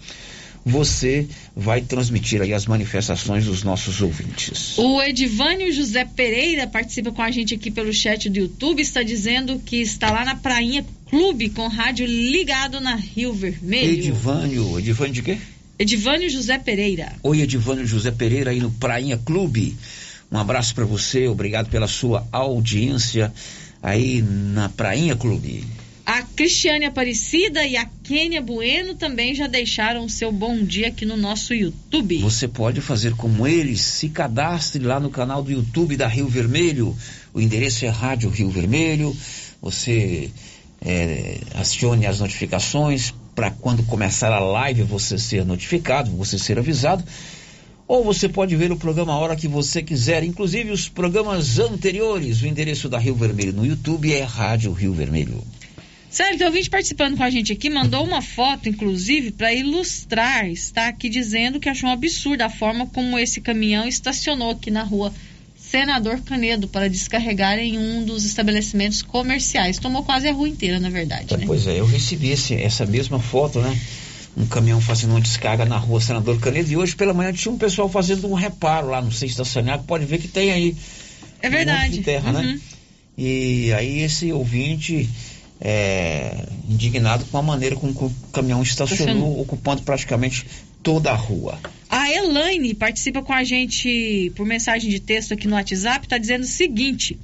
você vai transmitir aí as manifestações dos nossos ouvintes. O Edivânio José Pereira participa com a gente aqui pelo chat do YouTube, está dizendo que está lá na Prainha Clube com rádio ligado na Rio Vermelho. Edivânio, Edivânio de quê? Edivânio José Pereira. Oi, Edivânio José Pereira aí no Prainha Clube. Um abraço para você, obrigado pela sua audiência aí na Prainha Clube. A Cristiane Aparecida e a Kênia Bueno também já deixaram o seu bom dia aqui no nosso YouTube. Você pode fazer como eles, se cadastre lá no canal do YouTube da Rio Vermelho. O endereço é Rádio Rio Vermelho. Você é, acione as notificações para quando começar a live você ser notificado, você ser avisado. Ou você pode ver o programa a hora que você quiser, inclusive os programas anteriores. O endereço da Rio Vermelho no YouTube é Rádio Rio Vermelho. Sério, tem ouvinte participando com a gente aqui, mandou uma foto, inclusive, para ilustrar. Está aqui dizendo que achou um absurdo a forma como esse caminhão estacionou aqui na rua Senador Canedo para descarregar em um dos estabelecimentos comerciais. Tomou quase a rua inteira, na verdade. Né? Pois é, eu recebi esse, essa mesma foto, né? Um caminhão fazendo uma descarga na rua Senador Canedo e hoje pela manhã tinha um pessoal fazendo um reparo lá no sei estacionar, pode ver que tem aí. É verdade. Um de terra, né? uhum. né? E aí esse ouvinte é, indignado com a maneira como o caminhão estacionou, ocupando praticamente toda a rua. A Elaine participa com a gente por mensagem de texto aqui no WhatsApp, está dizendo o seguinte.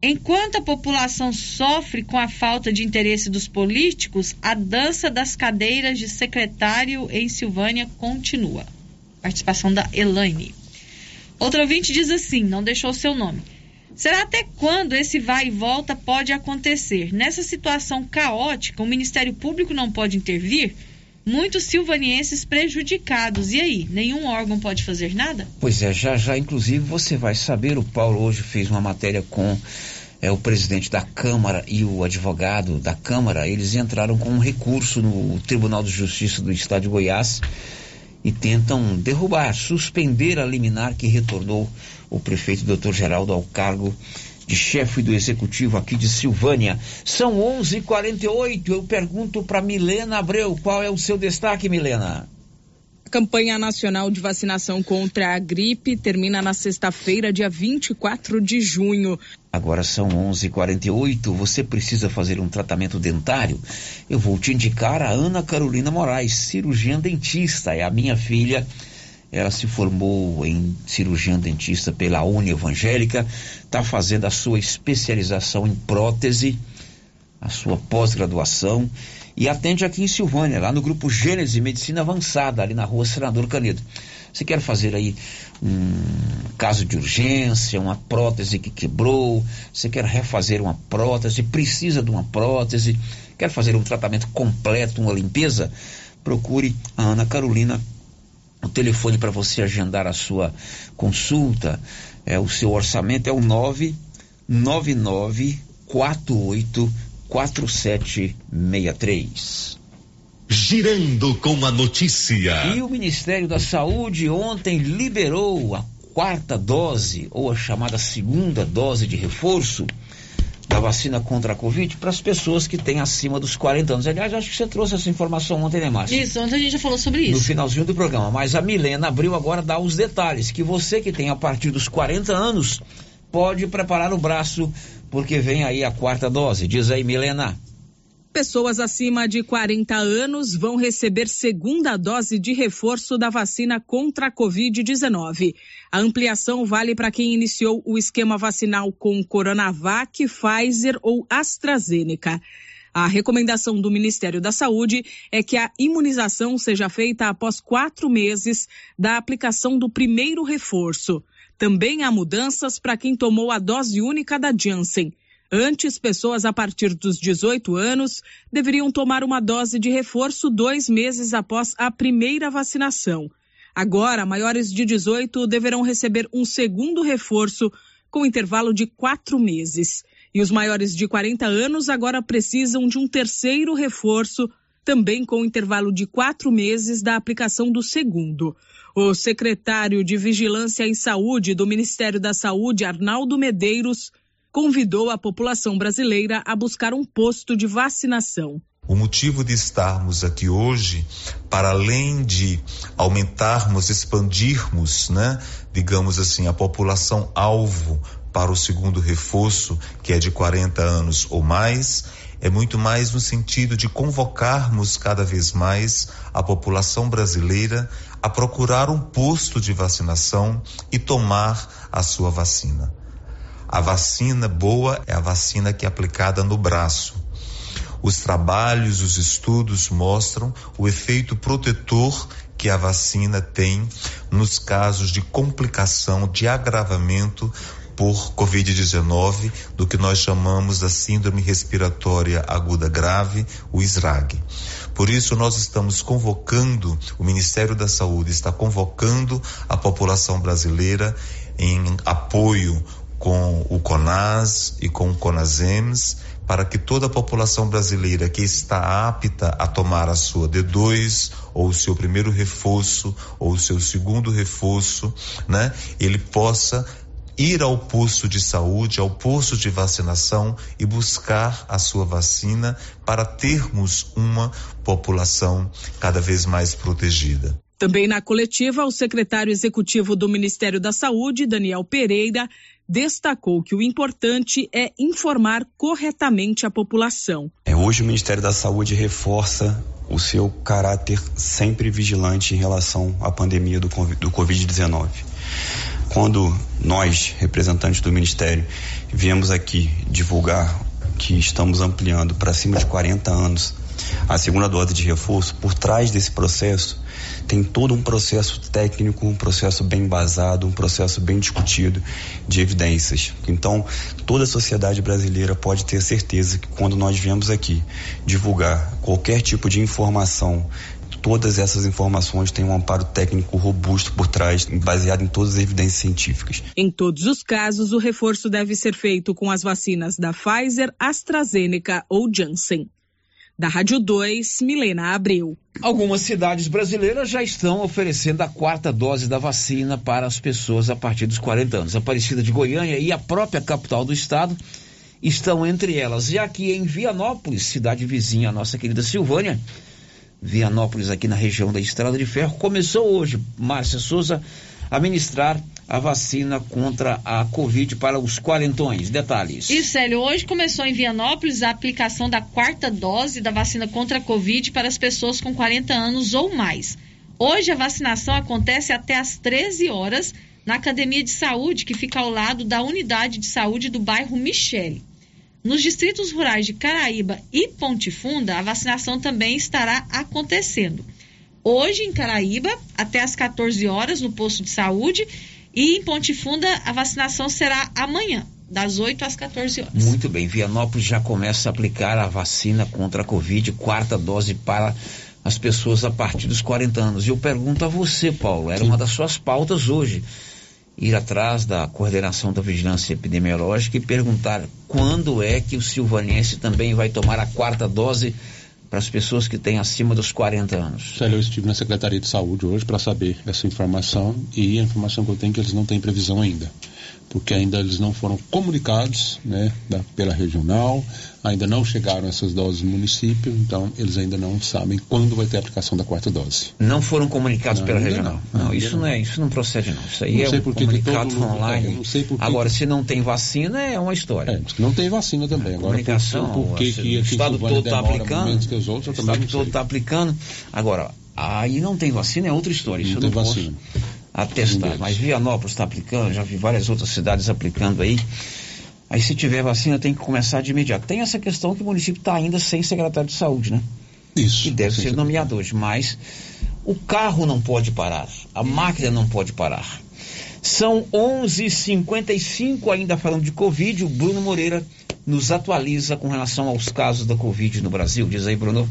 Enquanto a população sofre com a falta de interesse dos políticos, a dança das cadeiras de secretário em Silvânia continua. Participação da Elaine. Outro ouvinte diz assim, não deixou seu nome. Será até quando esse vai e volta pode acontecer? Nessa situação caótica, o Ministério Público não pode intervir? Muitos silvanienses prejudicados. E aí, nenhum órgão pode fazer nada? Pois é, já já, inclusive, você vai saber. O Paulo hoje fez uma matéria com é, o presidente da Câmara e o advogado da Câmara. Eles entraram com um recurso no Tribunal de Justiça do Estado de Goiás e tentam derrubar, suspender a liminar que retornou o prefeito doutor Geraldo ao cargo de chefe do executivo aqui de Silvânia. São 11:48. Eu pergunto para Milena Abreu, qual é o seu destaque, Milena? A campanha nacional de vacinação contra a gripe termina na sexta-feira, dia 24 de junho. Agora são 11:48. Você precisa fazer um tratamento dentário? Eu vou te indicar a Ana Carolina Moraes, cirurgiã dentista. É a minha filha ela se formou em cirurgia dentista pela Uni Evangélica, está fazendo a sua especialização em prótese, a sua pós-graduação e atende aqui em Silvânia, lá no grupo Gênese Medicina Avançada, ali na rua Senador Canedo. Você quer fazer aí um caso de urgência, uma prótese que quebrou, você quer refazer uma prótese, precisa de uma prótese, quer fazer um tratamento completo, uma limpeza? Procure a Ana Carolina o telefone para você agendar a sua consulta, é, o seu orçamento é o 99948 4763. Girando com a notícia. E o Ministério da Saúde ontem liberou a quarta dose, ou a chamada segunda dose de reforço da vacina contra a Covid para as pessoas que têm acima dos 40 anos. Aliás, acho que você trouxe essa informação ontem, né, Márcia? Isso, ontem a gente já falou sobre isso. No finalzinho do programa. Mas a Milena abriu agora dá os detalhes, que você que tem a partir dos 40 anos pode preparar o braço, porque vem aí a quarta dose. Diz aí, Milena. Pessoas acima de 40 anos vão receber segunda dose de reforço da vacina contra a Covid-19. A ampliação vale para quem iniciou o esquema vacinal com Coronavac, Pfizer ou AstraZeneca. A recomendação do Ministério da Saúde é que a imunização seja feita após quatro meses da aplicação do primeiro reforço. Também há mudanças para quem tomou a dose única da Janssen. Antes, pessoas a partir dos 18 anos deveriam tomar uma dose de reforço dois meses após a primeira vacinação. Agora, maiores de 18 deverão receber um segundo reforço com intervalo de quatro meses. E os maiores de 40 anos agora precisam de um terceiro reforço, também com intervalo de quatro meses da aplicação do segundo. O secretário de Vigilância em Saúde do Ministério da Saúde, Arnaldo Medeiros, convidou a população brasileira a buscar um posto de vacinação. O motivo de estarmos aqui hoje, para além de aumentarmos, expandirmos, né, digamos assim, a população alvo para o segundo reforço, que é de 40 anos ou mais, é muito mais no sentido de convocarmos cada vez mais a população brasileira a procurar um posto de vacinação e tomar a sua vacina. A vacina boa é a vacina que é aplicada no braço. Os trabalhos, os estudos mostram o efeito protetor que a vacina tem nos casos de complicação, de agravamento por Covid-19, do que nós chamamos da Síndrome Respiratória Aguda Grave, o SRAG. Por isso, nós estamos convocando, o Ministério da Saúde está convocando a população brasileira em apoio com o CONAS e com o CONASEMS, para que toda a população brasileira que está apta a tomar a sua D2 ou o seu primeiro reforço ou o seu segundo reforço, né, ele possa ir ao posto de saúde, ao posto de vacinação e buscar a sua vacina para termos uma população cada vez mais protegida. Também na coletiva, o secretário executivo do Ministério da Saúde, Daniel Pereira, destacou que o importante é informar corretamente a população. É, hoje o Ministério da Saúde reforça o seu caráter sempre vigilante em relação à pandemia do, do Covid-19. Quando nós, representantes do Ministério, viemos aqui divulgar que estamos ampliando para cima de 40 anos a segunda dose de reforço, por trás desse processo tem todo um processo técnico, um processo bem embasado, um processo bem discutido de evidências. Então, toda a sociedade brasileira pode ter certeza que quando nós viemos aqui divulgar qualquer tipo de informação todas essas informações têm um amparo técnico robusto por trás, baseado em todas as evidências científicas. Em todos os casos, o reforço deve ser feito com as vacinas da Pfizer, AstraZeneca ou Janssen. Da Rádio 2, Milena Abreu. Algumas cidades brasileiras já estão oferecendo a quarta dose da vacina para as pessoas a partir dos 40 anos. A Aparecida de Goiânia e a própria capital do estado estão entre elas. E aqui em Vianópolis, cidade vizinha, a nossa querida Silvânia, Vianópolis, aqui na região da Estrada de Ferro, começou hoje, Márcia Souza, a ministrar a vacina contra a Covid para os quarentões. Detalhes. E Célio, hoje começou em Vianópolis a aplicação da quarta dose da vacina contra a Covid para as pessoas com 40 anos ou mais. Hoje a vacinação acontece até às 13 horas na Academia de Saúde, que fica ao lado da unidade de saúde do bairro Michele. Nos distritos rurais de Caraíba e Ponte Funda, a vacinação também estará acontecendo. Hoje em Caraíba, até às 14 horas no posto de saúde e em Ponte Funda, a vacinação será amanhã, das 8 às 14 horas. Muito bem, Vianópolis já começa a aplicar a vacina contra a Covid, quarta dose para as pessoas a partir dos 40 anos. E eu pergunto a você, Paulo, era Sim. uma das suas pautas hoje. ir atrás da coordenação da vigilância epidemiológica e perguntar quando é que o silvanense também vai tomar a quarta dose para as pessoas que têm acima dos 40 anos. Célio, eu estive na Secretaria de Saúde hoje para saber essa informação e a informação que eu tenho é que eles não têm previsão ainda porque ainda eles não foram comunicados né, da, pela regional, ainda não chegaram essas doses no município, então eles ainda não sabem quando vai ter a aplicação da quarta dose. Não foram comunicados não, pela regional. Não, não isso não. não. é, isso não procede não. Isso aí não é um comunicado online. Não. Agora, se não tem vacina é uma história. É, não tem vacina também. Agora, comunicação, por, por que, que o estado todo está aplicando, que os outros, o estado todo está aplicando. Agora, aí não tem vacina é outra história. Não isso tem vacina. Posso a testar. Mas Vianópolis está aplicando, já vi várias outras cidades aplicando aí. Aí se tiver vacina tem que começar de imediato. Tem essa questão que o município está ainda sem secretário de saúde, né? Isso. Que deve ser nomeado hoje, mas o carro não pode parar, a máquina não pode parar. São 11:55 ainda falando de Covid. O Bruno Moreira nos atualiza com relação aos casos da Covid no Brasil. Diz aí, Bruno.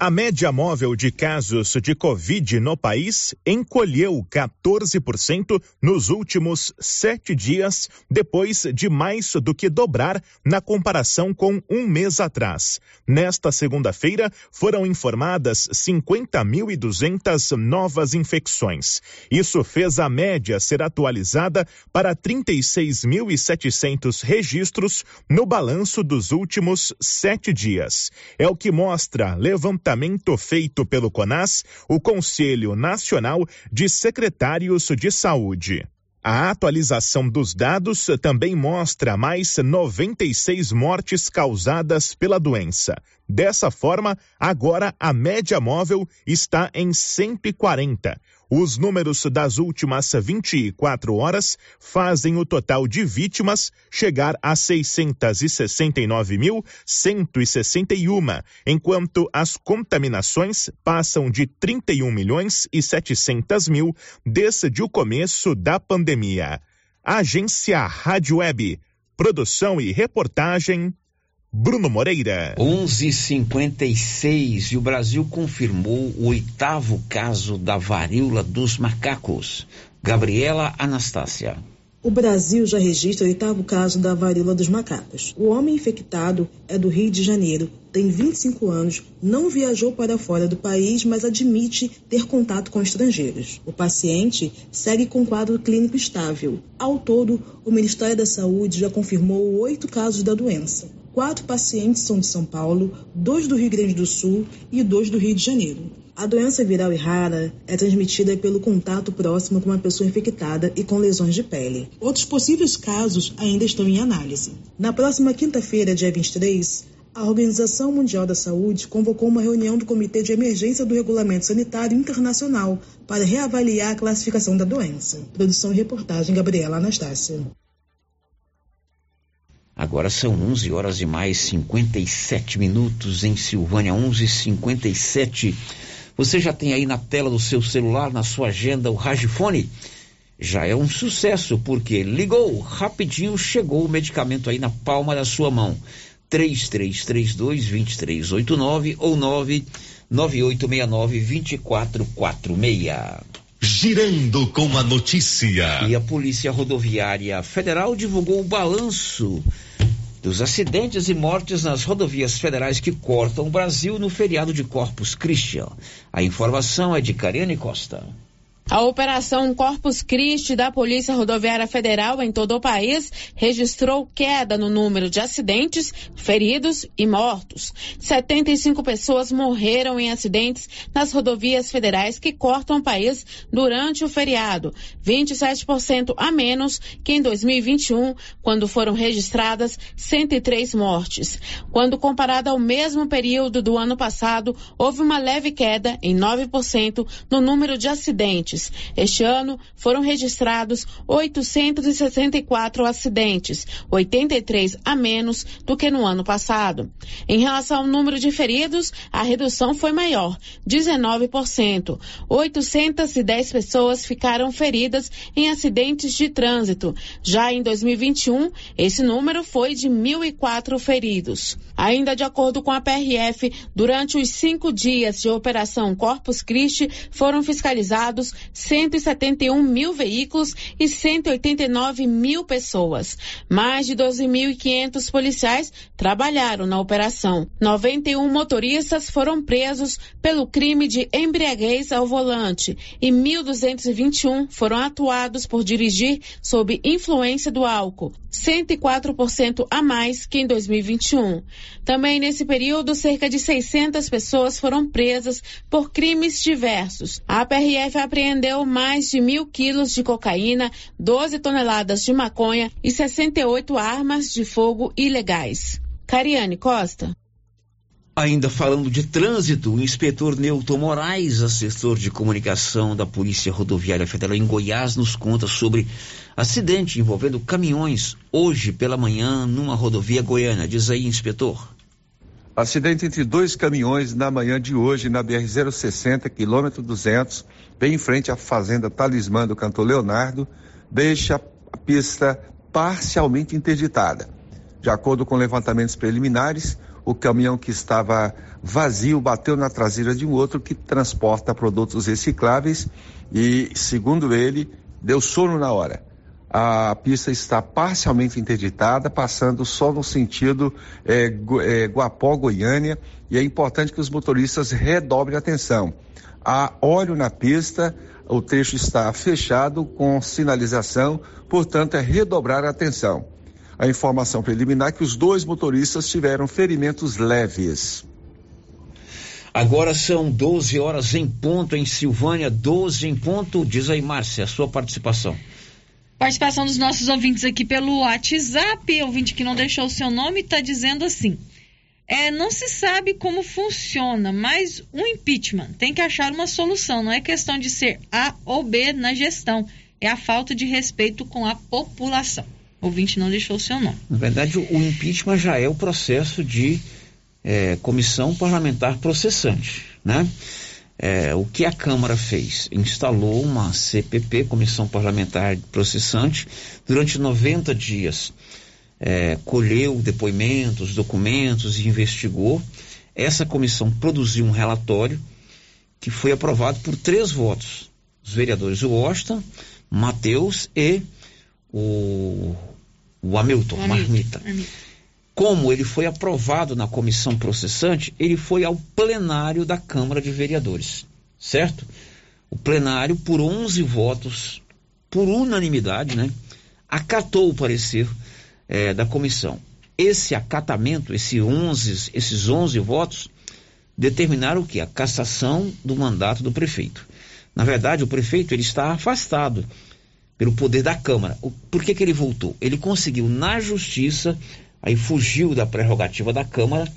A média móvel de casos de Covid no país encolheu 14% nos últimos sete dias, depois de mais do que dobrar na comparação com um mês atrás. Nesta segunda-feira, foram informadas 50.200 novas infecções. Isso fez a média ser atualizada para 36.700 registros no balanço dos últimos sete dias. É o que mostra levantamento levantamento feito pelo CONAS, o Conselho Nacional de Secretários de Saúde. A atualização dos dados também mostra mais 96 mortes causadas pela doença. Dessa forma, agora a média móvel está em 140, os números das últimas 24 horas fazem o total de vítimas chegar a 669.161, enquanto as contaminações passam de 31 milhões e 700 mil desde o começo da pandemia. Agência Rádio Web. Produção e reportagem Bruno Moreira. 11:56 e o Brasil confirmou o oitavo caso da varíola dos macacos. Gabriela Anastácia. O Brasil já registra o oitavo caso da varíola dos macacos. O homem infectado é do Rio de Janeiro, tem 25 anos, não viajou para fora do país, mas admite ter contato com estrangeiros. O paciente segue com quadro clínico estável. Ao todo, o Ministério da Saúde já confirmou oito casos da doença. Quatro pacientes são de São Paulo, dois do Rio Grande do Sul e dois do Rio de Janeiro. A doença viral e rara é transmitida pelo contato próximo com uma pessoa infectada e com lesões de pele. Outros possíveis casos ainda estão em análise. Na próxima quinta-feira, dia 23, a Organização Mundial da Saúde convocou uma reunião do Comitê de Emergência do Regulamento Sanitário Internacional para reavaliar a classificação da doença. Produção e reportagem Gabriela Anastácia. Agora são 11 horas e mais 57 minutos em Silvânia, 11:57. Você já tem aí na tela do seu celular, na sua agenda, o Ragifone? Já é um sucesso, porque ligou, rapidinho chegou o medicamento aí na palma da sua mão. 3332-2389 ou 99869-2446. Girando com a notícia. E a Polícia Rodoviária Federal divulgou o balanço dos acidentes e mortes nas rodovias federais que cortam o Brasil no feriado de Corpus Christi. A informação é de Cariane Costa. A Operação Corpus Christi da Polícia Rodoviária Federal em todo o país registrou queda no número de acidentes, feridos e mortos. 75 pessoas morreram em acidentes nas rodovias federais que cortam o país durante o feriado, 27% a menos que em 2021, quando foram registradas 103 mortes. Quando comparado ao mesmo período do ano passado, houve uma leve queda em 9% no número de acidentes este ano foram registrados 864 acidentes, 83 a menos do que no ano passado. Em relação ao número de feridos, a redução foi maior, 19%. 810 pessoas ficaram feridas em acidentes de trânsito. Já em 2021, esse número foi de 1.004 feridos. Ainda de acordo com a PRF, durante os cinco dias de Operação Corpus Christi, foram fiscalizados 171 mil veículos e 189 mil pessoas. Mais de 12.500 policiais trabalharam na operação. 91 motoristas foram presos pelo crime de embriaguez ao volante e 1.221 foram atuados por dirigir sob influência do álcool, 104% a mais que em 2021. Também nesse período, cerca de 600 pessoas foram presas por crimes diversos. A PRF apreendeu mais de mil quilos de cocaína, 12 toneladas de maconha e 68 armas de fogo ilegais. Cariane Costa. Ainda falando de trânsito, o inspetor Newton Moraes, assessor de comunicação da Polícia Rodoviária Federal em Goiás, nos conta sobre acidente envolvendo caminhões hoje pela manhã numa rodovia goiana. Diz aí, inspetor. Acidente entre dois caminhões na manhã de hoje na BR-060, quilômetro 200, bem em frente à fazenda Talismã do cantor Leonardo, deixa a pista parcialmente interditada. De acordo com levantamentos preliminares, o caminhão que estava vazio bateu na traseira de um outro que transporta produtos recicláveis e, segundo ele, deu sono na hora. A pista está parcialmente interditada, passando só no sentido é, é, Guapó-Goiânia, e é importante que os motoristas redobrem a atenção. Há óleo na pista, o trecho está fechado com sinalização, portanto, é redobrar a atenção a informação preliminar que os dois motoristas tiveram ferimentos leves. Agora são 12 horas em ponto em Silvânia, 12 em ponto. Diz aí, Márcia, a sua participação. Participação dos nossos ouvintes aqui pelo WhatsApp. Ouvinte que não deixou o seu nome está dizendo assim: é, não se sabe como funciona, mas o impeachment tem que achar uma solução. Não é questão de ser A ou B na gestão, é a falta de respeito com a população. O ouvinte não deixou o seu nome. Na verdade, o impeachment já é o processo de é, comissão parlamentar processante, né? É, o que a Câmara fez? Instalou uma CPP, Comissão Parlamentar Processante, durante 90 dias. É, colheu depoimentos, documentos e investigou. Essa comissão produziu um relatório que foi aprovado por três votos: os vereadores Washington, Matheus e o, o Hamilton, o Marmita. Como ele foi aprovado na comissão processante, ele foi ao plenário da Câmara de Vereadores, certo? O plenário, por 11 votos, por unanimidade, né, acatou o parecer é, da comissão. Esse acatamento, esse 11, esses 11 votos, determinaram o que? A cassação do mandato do prefeito. Na verdade, o prefeito ele está afastado pelo poder da Câmara. Por que, que ele voltou? Ele conseguiu na justiça, aí fugiu da prerrogativa da Câmara,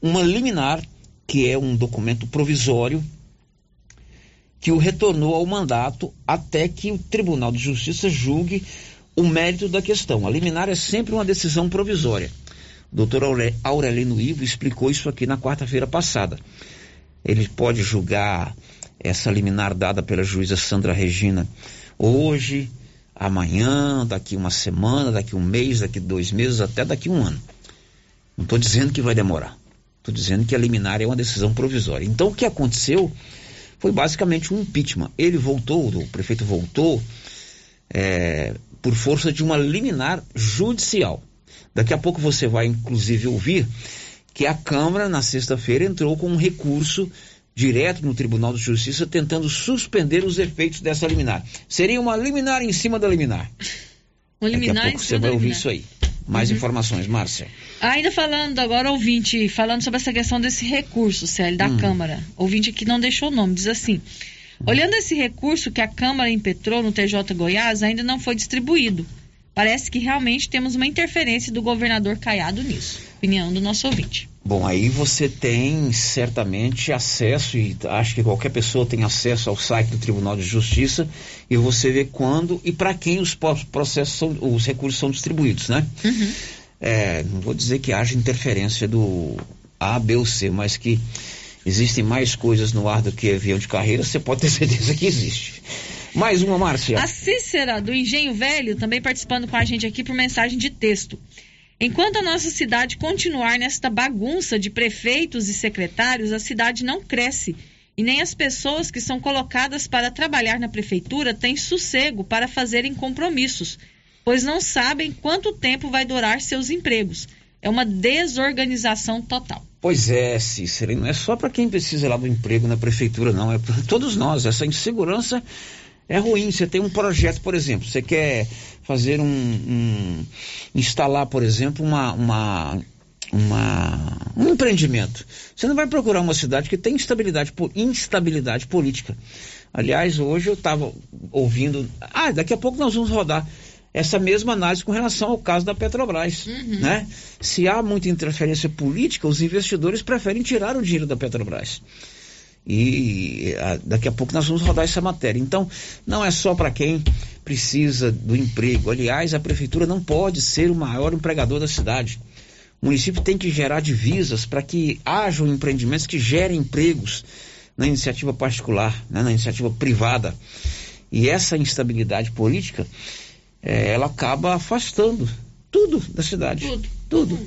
uma liminar, que é um documento provisório, que o retornou ao mandato até que o Tribunal de Justiça julgue o mérito da questão. A liminar é sempre uma decisão provisória. O doutor Aurelino Ivo explicou isso aqui na quarta-feira passada. Ele pode julgar essa liminar dada pela juíza Sandra Regina hoje, amanhã, daqui uma semana, daqui um mês, daqui dois meses, até daqui um ano. Não estou dizendo que vai demorar. Estou dizendo que a liminar é uma decisão provisória. Então o que aconteceu foi basicamente um impeachment. Ele voltou, o prefeito voltou é, por força de uma liminar judicial. Daqui a pouco você vai inclusive ouvir que a Câmara, na sexta-feira, entrou com um recurso direto no Tribunal de Justiça tentando suspender os efeitos dessa liminar. Seria uma liminar em cima da liminar. Uma liminar Daqui a pouco você vai ouvir isso aí. Mais uhum. informações, Márcia. Ainda falando agora, ouvinte, falando sobre essa questão desse recurso, Célio, da hum. Câmara. Ouvinte que não deixou o nome, diz assim. Olhando esse recurso que a Câmara impetrou no TJ Goiás, ainda não foi distribuído. Parece que realmente temos uma interferência do governador Caiado nisso. Opinião do nosso ouvinte. Bom, aí você tem certamente acesso, e acho que qualquer pessoa tem acesso ao site do Tribunal de Justiça, e você vê quando e para quem os processos são, os recursos são distribuídos, né? Uhum. É, não vou dizer que haja interferência do A, B ou C, mas que existem mais coisas no ar do que avião de carreira, você pode ter certeza que existe. Mais uma, Márcia. A Cícera, do Engenho Velho, também participando com a gente aqui por mensagem de texto. Enquanto a nossa cidade continuar nesta bagunça de prefeitos e secretários, a cidade não cresce E nem as pessoas que são colocadas para trabalhar na prefeitura têm sossego para fazerem compromissos, pois não sabem quanto tempo vai durar seus empregos. É uma desorganização total. Pois é, Cícero, não é só para quem precisa lá do emprego na prefeitura, não, é para todos nós. Essa insegurança é ruim. Você tem um projeto, por exemplo, você quer fazer um. um instalar, por exemplo, uma, uma, uma, um empreendimento. Você não vai procurar uma cidade que tem instabilidade, instabilidade política. Aliás, hoje eu estava ouvindo. Ah, daqui a pouco nós vamos rodar essa mesma análise com relação ao caso da Petrobras. Uhum. Né? Se há muita interferência política, os investidores preferem tirar o dinheiro da Petrobras. E a, daqui a pouco nós vamos rodar essa matéria. Então, não é só para quem precisa do emprego. Aliás, a prefeitura não pode ser o maior empregador da cidade. O município tem que gerar divisas para que hajam empreendimentos que gerem empregos na iniciativa particular, né, na iniciativa privada. E essa instabilidade política, é, ela acaba afastando tudo da cidade. Tudo. Tudo.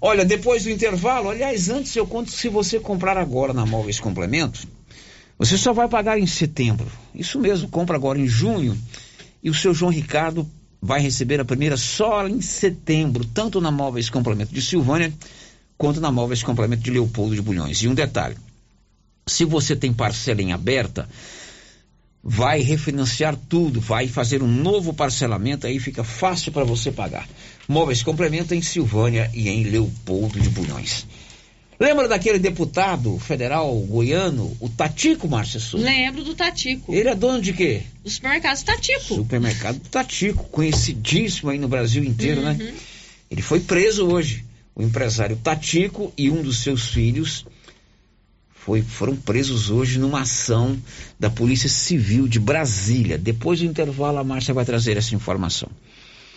Olha, depois do intervalo, aliás, antes eu conto se você comprar agora na Móveis Complemento, você só vai pagar em setembro. Isso mesmo, compra agora em junho e o seu João Ricardo vai receber a primeira só em setembro, tanto na Móveis Complemento de Silvânia quanto na Móveis Complemento de Leopoldo de Bulhões. E um detalhe: se você tem parcela em aberta, vai refinanciar tudo, vai fazer um novo parcelamento, aí fica fácil para você pagar. Móveis Complemento em Silvânia e em Leopoldo de Bulhões. Lembra daquele deputado federal goiano, o Tatico, Márcia Souza? Lembro do Tatico. Ele é dono de quê? Do supermercado Tatico. Supermercado Tatico, conhecidíssimo aí no Brasil inteiro, né? uhum. né? Ele foi preso hoje. O empresário Tatico e um dos seus filhos foi, foram presos hoje numa ação da Polícia Civil de Brasília. Depois do intervalo, a Márcia vai trazer essa informação.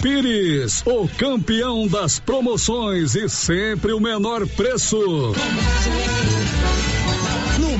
Pires, o campeão das promoções e sempre o menor preço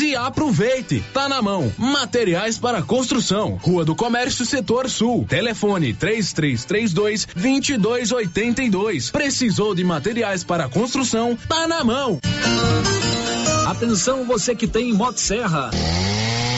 e aproveite. Tá na mão. Materiais para construção. Rua do Comércio, Setor Sul. Telefone 3332 2282. Precisou de materiais para construção? Tá na mão. Atenção você que tem Motosserra. Serra.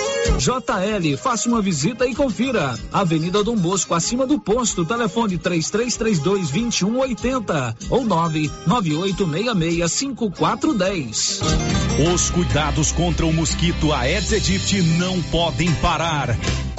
JL, faça uma visita e confira. Avenida Dom Bosco, acima do posto, telefone 3332 2180 ou 998665410. Os cuidados contra o mosquito Aedes aegypti não podem parar.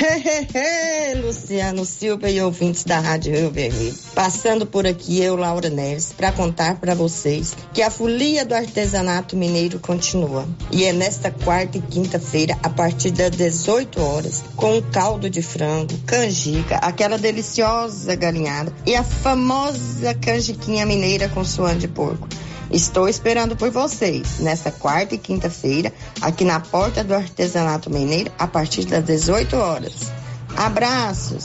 Luciano Silva e ouvintes da Rádio Rio Vermelho. Passando por aqui, eu, Laura Neves, para contar para vocês que a folia do artesanato mineiro continua. E é nesta quarta e quinta-feira, a partir das 18 horas, com um caldo de frango, canjica, aquela deliciosa galinhada e a famosa canjiquinha mineira com suã de porco. Estou esperando por vocês nesta quarta e quinta-feira, aqui na porta do Artesanato Mineiro, a partir das 18 horas. Abraços!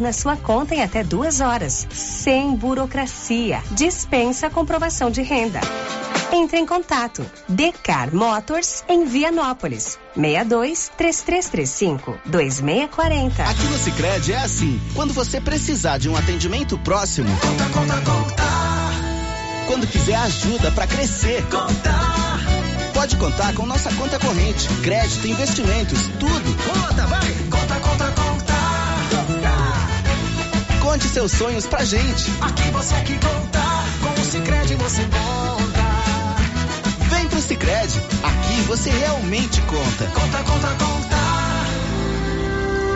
na sua conta em até duas horas, sem burocracia. Dispensa a comprovação de renda. Entre em contato. Decar Motors em Vianópolis. 62 3335 2640. Aqui no Sicredi é assim. Quando você precisar de um atendimento próximo, conta, conta, conta. Quando quiser ajuda para crescer, conta. Pode contar com nossa conta corrente, crédito, investimentos, tudo. Conta, vai. Conta, conta, conta. Conte seus sonhos pra gente. Aqui você que conta, com o Cicred você conta. Vem pro Cicred, aqui você realmente conta. Conta, conta, conta.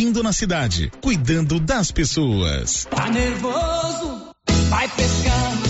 investindo na cidade, cuidando das pessoas. Tá nervoso? Vai pescar.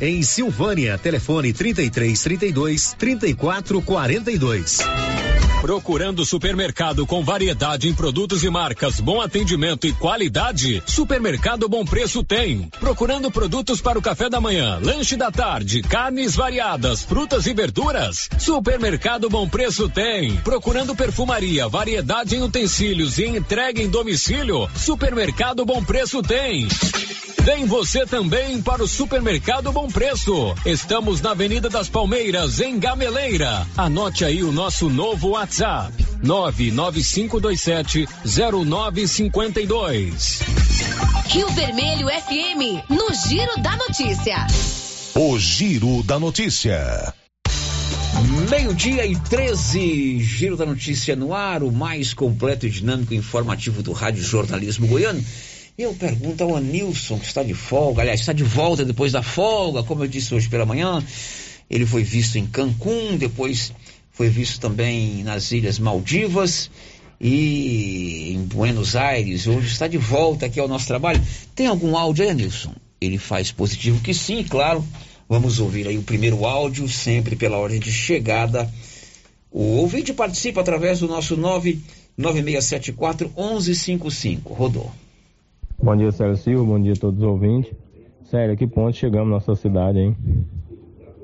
em Silvânia. Telefone 33 32 34 42. Procurando supermercado com variedade em produtos e marcas, bom atendimento e qualidade? Supermercado Bom Preço tem. Procurando produtos para o café da manhã, lanche da tarde, carnes variadas, frutas e verduras? Supermercado Bom Preço tem. Procurando perfumaria, variedade em utensílios e entrega em domicílio? Supermercado Bom Preço tem. Vem você também para o Supermercado Bom Preço. Estamos na Avenida das Palmeiras, em Gameleira. Anote aí o nosso novo WhatsApp. WhatsApp 995270952. Rio Vermelho FM, no Giro da Notícia. O Giro da Notícia. Meio-dia e 13, Giro da Notícia no ar, o mais completo e dinâmico informativo do Rádio Jornalismo Goiano. Eu pergunto ao Anilson, que está de folga, aliás, está de volta depois da folga, como eu disse hoje pela manhã. Ele foi visto em Cancún, depois foi visto também nas Ilhas Maldivas e em Buenos Aires. Hoje está de volta aqui ao nosso trabalho. Tem algum áudio aí, Anilson? Ele faz positivo que sim, claro. Vamos ouvir aí o primeiro áudio, sempre pela ordem de chegada. O ouvinte participa através do nosso 99674 1155. Rodou. Bom dia, Sérgio Silva. Bom dia a todos os ouvintes. Sério, que ponto chegamos na nossa cidade, hein?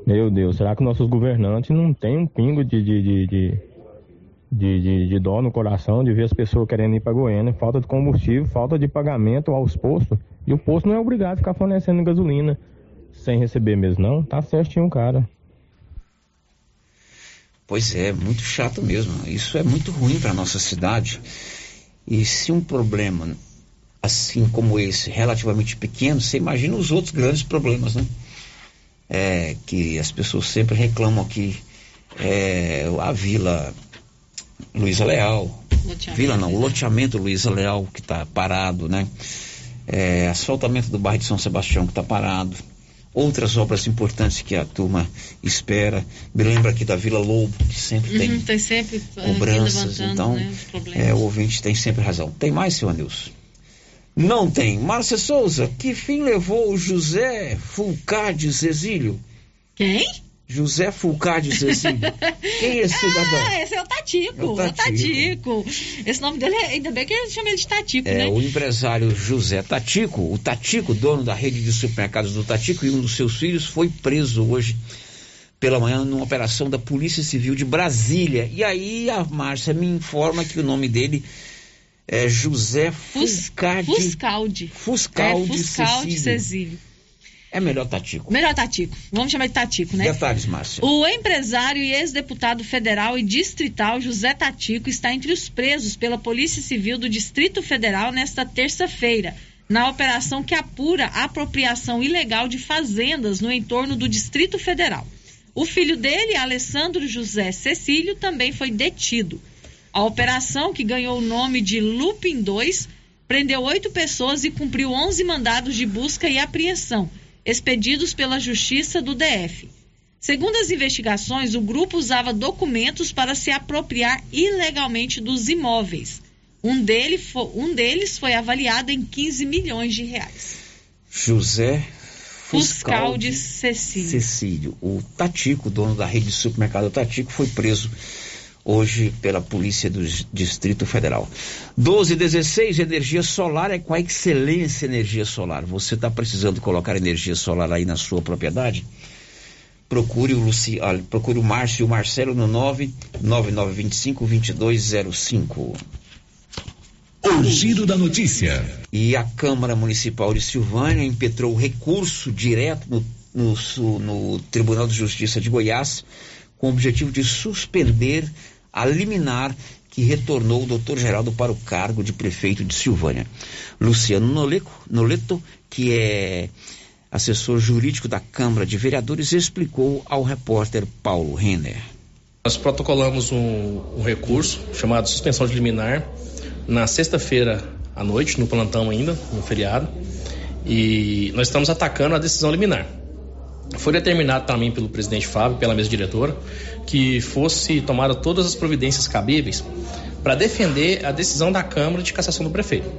Meu Deus, será que nossos governantes não têm um pingo de, de, de, de, de dó no coração de ver as pessoas querendo ir para Goiânia? Falta de combustível, falta de pagamento aos postos. E o posto não é obrigado a ficar fornecendo gasolina sem receber mesmo, não. Tá certinho, cara. Pois é, muito chato mesmo. Isso é muito ruim para nossa cidade. E se um problema assim como esse, relativamente pequeno, você imagina os outros grandes problemas, né? É, que as pessoas sempre reclamam aqui. É, a Vila Luiza Leal. Vila não, o loteamento Luiza Leal que está parado, né? É, asfaltamento do bairro de São Sebastião que está parado outras obras importantes que a turma espera. Me lembra aqui da Vila Lobo, que sempre uhum, tem, tem sempre, eh, cobranças. Então, né, é, o ouvinte tem sempre razão. Tem mais, seu Anilson? Não tem. Márcia Souza, que fim levou o José Fulcades Exílio? Quem? José Fulcades Exílio. Quem é esse cidadão? Ah, esse é o Tatico. É o Tatico. O Tatico. Esse nome dele, é, ainda bem que ele chama ele de Tatico, é, né? O empresário José Tatico, o Tatico, dono da rede de supermercados do Tatico, e um dos seus filhos foi preso hoje pela manhã numa operação da Polícia Civil de Brasília. E aí a Márcia me informa que o nome dele é José Fuscaldi. Fuscaldi. Fuscaldi, é, Fuscaldi Cecílio. Cecílio. É melhor Tatico. Melhor Tatico. Vamos chamar de Tatico, né? Detalhes, Márcia. O empresário e ex-deputado federal e distrital José Tatico está entre os presos pela Polícia Civil do Distrito Federal nesta terça-feira, na operação que apura a apropriação ilegal de fazendas no entorno do Distrito Federal. O filho dele, Alessandro José Cecílio, também foi detido. A operação, que ganhou o nome de Lupin 2, prendeu oito pessoas e cumpriu 11 mandados de busca e apreensão expedidos pela Justiça do DF. Segundo as investigações, o grupo usava documentos para se apropriar ilegalmente dos imóveis. Um, dele um deles foi avaliado em 15 milhões de reais. José Fuscal de Cecílio. Cecílio. O Tatico, dono da rede de supermercado Tatico, foi preso hoje pela Polícia do Distrito Federal. 12 16, energia solar é com a excelência energia solar. Você está precisando colocar energia solar aí na sua propriedade? Procure o, Luci, ah, procure o Márcio e o Marcelo no 99925 2205. O giro da notícia. E a Câmara Municipal de Silvânia impetrou recurso direto no, no, no Tribunal de Justiça de Goiás com o objetivo de suspender a liminar que retornou o doutor Geraldo para o cargo de prefeito de Silvânia. Luciano Noleco, Noleto, que é assessor jurídico da Câmara de Vereadores, explicou ao repórter Paulo Renner. Nós protocolamos um, um recurso chamado suspensão de liminar na sexta-feira à noite, no plantão ainda, no feriado, e nós estamos atacando a decisão liminar. Foi determinado também pelo presidente Fábio, pela mesa diretora, que fosse tomada todas as providências cabíveis para defender a decisão da Câmara de cassação do prefeito.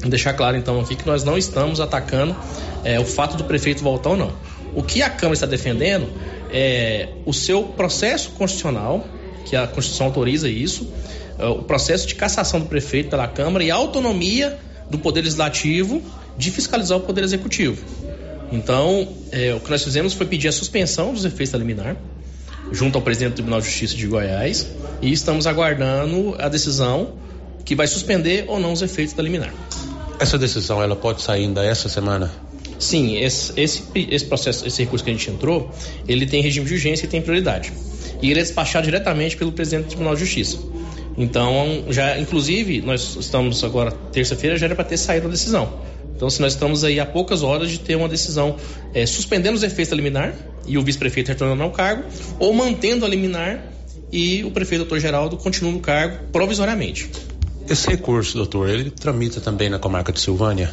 Vou deixar claro então aqui que nós não estamos atacando é, o fato do prefeito voltar ou não. O que a Câmara está defendendo é o seu processo constitucional, que a Constituição autoriza isso, é, o processo de cassação do prefeito pela Câmara e a autonomia do Poder Legislativo de fiscalizar o Poder Executivo. Então, é, o que nós fizemos foi pedir a suspensão dos efeitos da liminar, junto ao presidente do Tribunal de Justiça de Goiás, e estamos aguardando a decisão que vai suspender ou não os efeitos da liminar. Essa decisão ela pode sair ainda essa semana? Sim, esse, esse, esse processo, esse recurso que a gente entrou, ele tem regime de urgência e tem prioridade. E ele é despachado diretamente pelo presidente do Tribunal de Justiça. Então, já, inclusive, nós estamos agora, terça-feira, já era para ter saído a decisão Então, se nós estamos aí a poucas horas de ter uma decisão é, suspendendo os efeitos da liminar e o vice-prefeito retornando ao cargo, ou mantendo a liminar e o prefeito doutor Geraldo continua no cargo provisoriamente. Esse recurso, doutor, ele tramita também na comarca de Silvânia?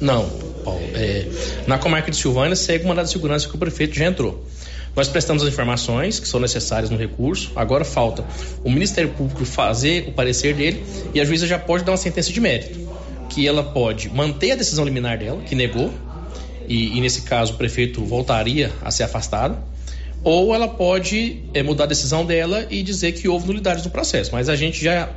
Não, Paulo. É, na comarca de Silvânia segue o mandado de segurança que o prefeito já entrou. Nós prestamos as informações que são necessárias no recurso. Agora falta o Ministério Público fazer o parecer dele e a juíza já pode dar uma sentença de mérito. Que ela pode manter a decisão liminar dela, que negou, e, e nesse caso o prefeito voltaria a ser afastado, ou ela pode é, mudar a decisão dela e dizer que houve nulidades no processo. Mas a gente já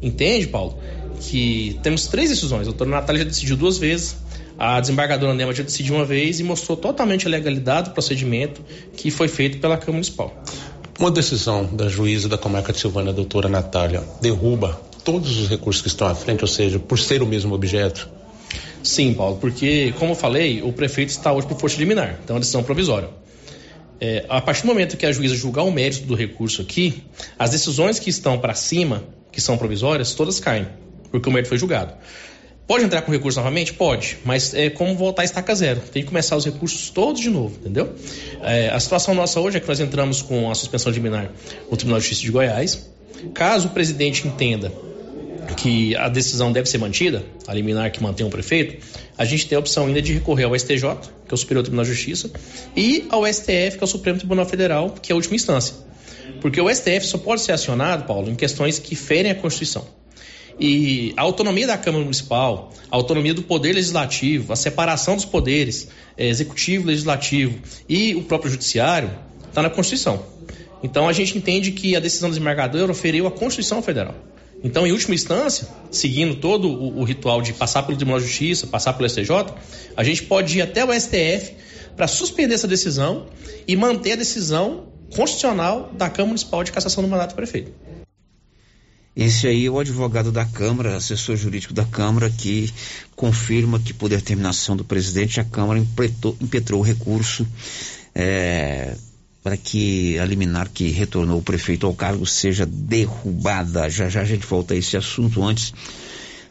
entende, Paulo, que temos três decisões. A doutora Natália já decidiu duas vezes, a desembargadora Nema já decidiu uma vez e mostrou totalmente a legalidade do procedimento que foi feito pela Câmara Municipal. Uma decisão da juíza da comarca de Silvânia, a doutora Natália, derruba todos os recursos que estão à frente, ou seja, por ser o mesmo objeto? Sim, Paulo, porque, como eu falei, o prefeito está hoje por força liminar, então é uma decisão provisória. É, a partir do momento que a juíza julgar o mérito do recurso aqui, as decisões que estão para cima, que são provisórias, todas caem, porque o mérito foi julgado. Pode entrar com recurso novamente? Pode, mas é como voltar a estaca zero. Tem que começar os recursos todos de novo, entendeu? É, a situação nossa hoje é que nós entramos com a suspensão de liminar no Tribunal de Justiça de Goiás. Caso o presidente entenda que a decisão deve ser mantida, a liminar que mantém o prefeito, a gente tem a opção ainda de recorrer ao STJ, que é o Superior Tribunal de Justiça, e ao STF, que é o Supremo Tribunal Federal, que é a última instância. Porque o STF só pode ser acionado, Paulo, em questões que ferem a Constituição. E a autonomia da Câmara Municipal, a autonomia do Poder Legislativo, a separação dos poderes, é, executivo, legislativo e o próprio Judiciário, está na Constituição. Então a gente entende que a decisão do desembargador feriu a Constituição Federal. Então, em última instância, seguindo todo o, o, ritual de passar pelo Tribunal de Justiça, passar pelo STJ, a gente pode ir até o STF para suspender essa decisão e manter a decisão constitucional da Câmara Municipal de Cassação do Mandato do Prefeito. Esse aí é o advogado da Câmara, assessor jurídico da Câmara, que confirma que, por determinação do presidente, a Câmara impetrou, o recurso é, para que a liminar que retornou o prefeito ao cargo seja derrubada. Já já a gente volta a esse assunto. Antes,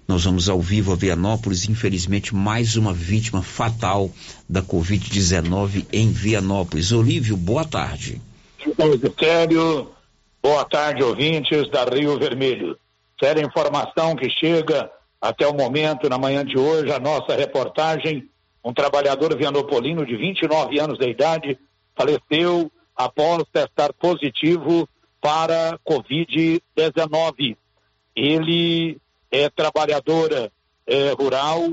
nós vamos ao vivo a Vianópolis. Infelizmente, mais uma vítima fatal da Covid-19 em Vianópolis. Olívio, boa tarde. Sério, boa tarde, ouvintes da Rio Vermelho. Séria informação que chega até o momento, na manhã de hoje, a nossa reportagem. Um trabalhador vianopolino de 29 anos de idade faleceu após testar positivo para Covid-19. Ele é trabalhadora é, rural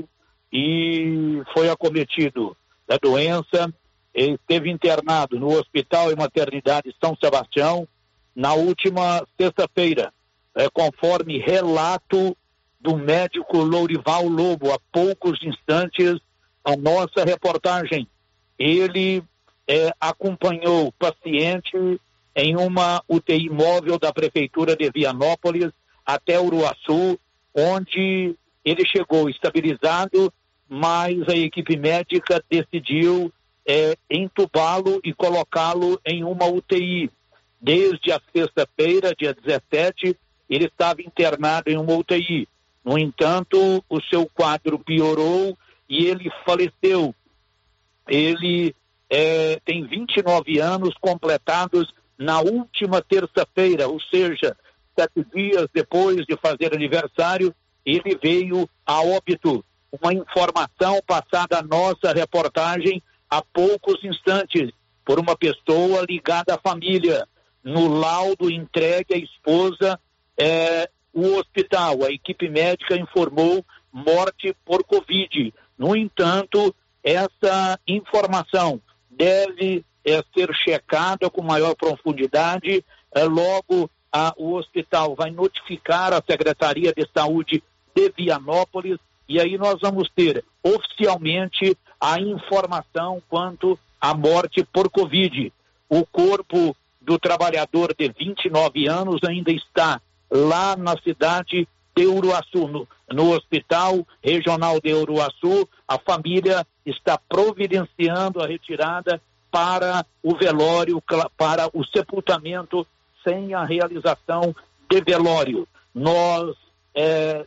e foi acometido da doença. Esteve internado no Hospital e Maternidade São Sebastião na última sexta-feira, é, conforme relato do médico Lourival Lobo, há poucos instantes, a nossa reportagem. Ele é, acompanhou o paciente em uma UTI móvel da Prefeitura de Vianópolis até Uruaçu, onde ele chegou estabilizado, mas a equipe médica decidiu é, entubá-lo e colocá-lo em uma UTI. Desde a sexta-feira, dia 17, ele estava internado em uma UTI. No entanto, o seu quadro piorou e ele faleceu. Ele é, tem 29 anos completados na última terça-feira, ou seja, sete dias depois de fazer aniversário, ele veio a óbito. Uma informação passada à nossa reportagem há poucos instantes por uma pessoa ligada à família. No laudo entregue à esposa, é, o hospital, a equipe médica informou morte por Covid. No entanto, essa informação deve é, ser checada com maior profundidade. É, logo, a, o hospital vai notificar a Secretaria de Saúde de Vianópolis e aí nós vamos ter oficialmente a informação quanto à morte por Covid. O corpo do trabalhador de 29 anos ainda está lá na cidade de Uruaçu, no, no Hospital Regional de Uruaçu. A família está providenciando a retirada para o velório, para o sepultamento sem a realização de velório. Nós é,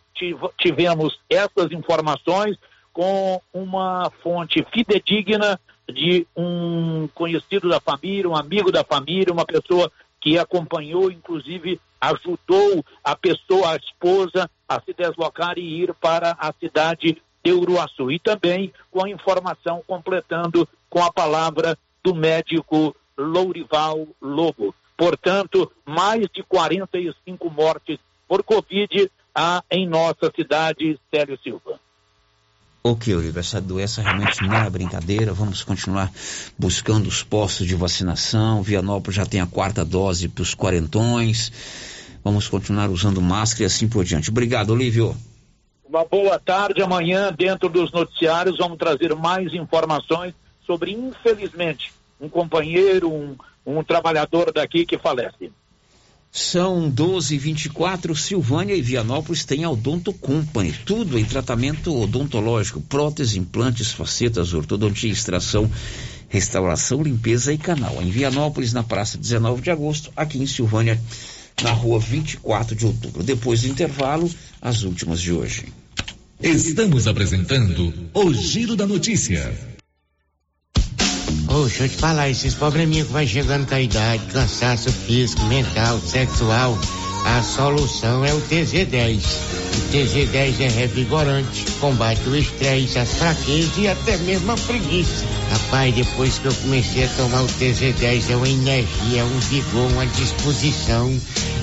tivemos essas informações. com uma fonte fidedigna de um conhecido da família, um amigo da família, uma pessoa que acompanhou, inclusive ajudou a pessoa, a esposa, a se deslocar e ir para a cidade de Uruaçu. E também com a informação completando com a palavra do médico Lourival Lobo. Portanto, mais de 45 mortes por Covid há em nossa cidade, Célio Silva. Ok, Oliver, essa doença realmente não é brincadeira. Vamos continuar buscando os postos de vacinação. Vianópolis já tem a quarta dose para os quarentões. Vamos continuar usando máscara e assim por diante. Obrigado, Olívio. Uma boa tarde. Amanhã, dentro dos noticiários, vamos trazer mais informações sobre, infelizmente, um companheiro, um, um trabalhador daqui que falece. São 12 e 24 Silvânia e Vianópolis tem a Odonto Company. Tudo em tratamento odontológico: prótese, implantes, facetas, ortodontia, extração, restauração, limpeza e canal. Em Vianópolis, na praça 19 de agosto, aqui em Silvânia, na rua 24 de outubro. Depois do intervalo, as últimas de hoje. Estamos apresentando o Giro da Notícia. Ô, deixa eu te falar, esses probleminha que vai chegando com a idade, cansaço físico, mental, sexual, a solução é o TZ10. O TZ10 é revigorante, combate o estresse, as fraquezas e até mesmo a preguiça. Rapaz, depois que eu comecei a tomar o TZ10, é uma energia, é um vigor, uma disposição,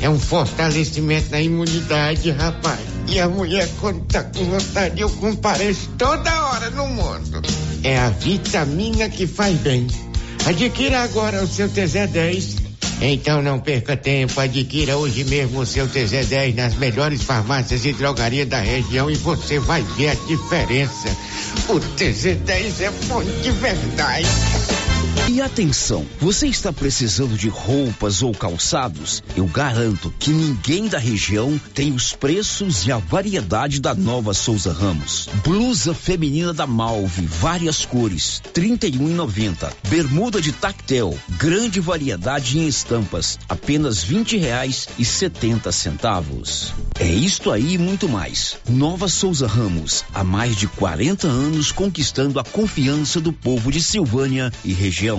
é um fortalecimento na imunidade, rapaz. E a mulher, quando tá com vontade, eu compareço toda hora no mundo. É a vitamina que faz bem. Adquira agora o seu TZ10. Então não perca tempo, adquira hoje mesmo o seu TZ10 nas melhores farmácias e drogarias da região e você vai ver a diferença. O TZ10 é bom de verdade. E atenção, você está precisando de roupas ou calçados? Eu garanto que ninguém da região tem os preços e a variedade da nova Souza Ramos. Blusa feminina da Malve, várias cores, R$ 31,90. Bermuda de tactel, grande variedade em estampas, apenas 20 reais e setenta centavos. É isto aí e muito mais. Nova Souza Ramos, há mais de 40 anos conquistando a confiança do povo de Silvânia e região.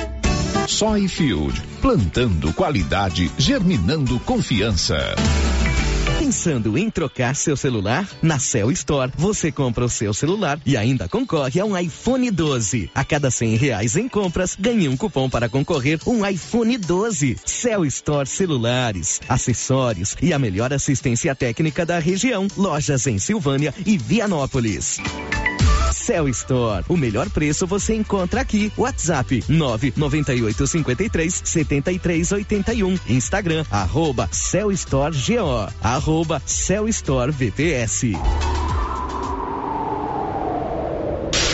Soyfield, plantando qualidade, germinando confiança. Pensando em trocar seu celular? Na Cell Store, você compra o seu celular e ainda concorre a um iPhone 12. A cada cem reais em compras, ganhe um cupom para concorrer um iPhone 12. Cell Store Celulares, acessórios e a melhor assistência técnica da região. Lojas em Silvânia e Vianópolis. Cell Store. O melhor preço você encontra aqui. WhatsApp 998 53 73 81. Instagram arroba Cell Store GO. Arroba Cell Store VPS.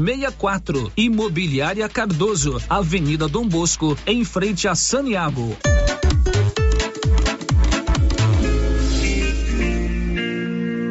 64. Imobiliária Cardoso, Avenida Dom Bosco, em frente a Saniago.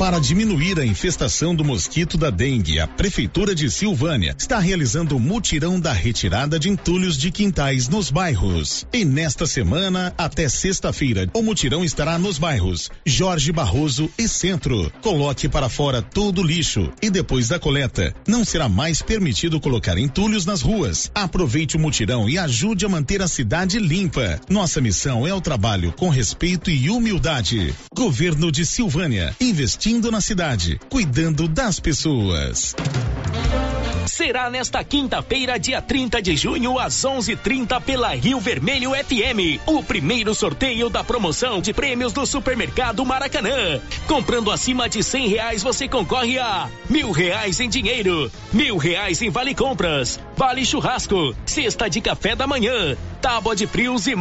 Para diminuir a infestação do mosquito da dengue, a Prefeitura de Silvânia está realizando o mutirão da retirada de entulhos de quintais nos bairros. E nesta semana, até sexta-feira, o mutirão estará nos bairros Jorge Barroso e Centro. Coloque para fora todo o lixo e depois da coleta, não será mais permitido colocar entulhos nas ruas. Aproveite o mutirão e ajude a manter a cidade limpa. Nossa missão é o trabalho com respeito e humildade. Governo de Silvânia, investindo na cidade, cuidando das pessoas. Será nesta quinta-feira, dia 30 de junho, às 11:30 pela Rio Vermelho FM, o primeiro sorteio da promoção de prêmios do Supermercado Maracanã. Comprando acima de cem reais, você concorre a mil reais em dinheiro, mil reais em vale compras, vale churrasco, cesta de café da manhã, tábua de frios e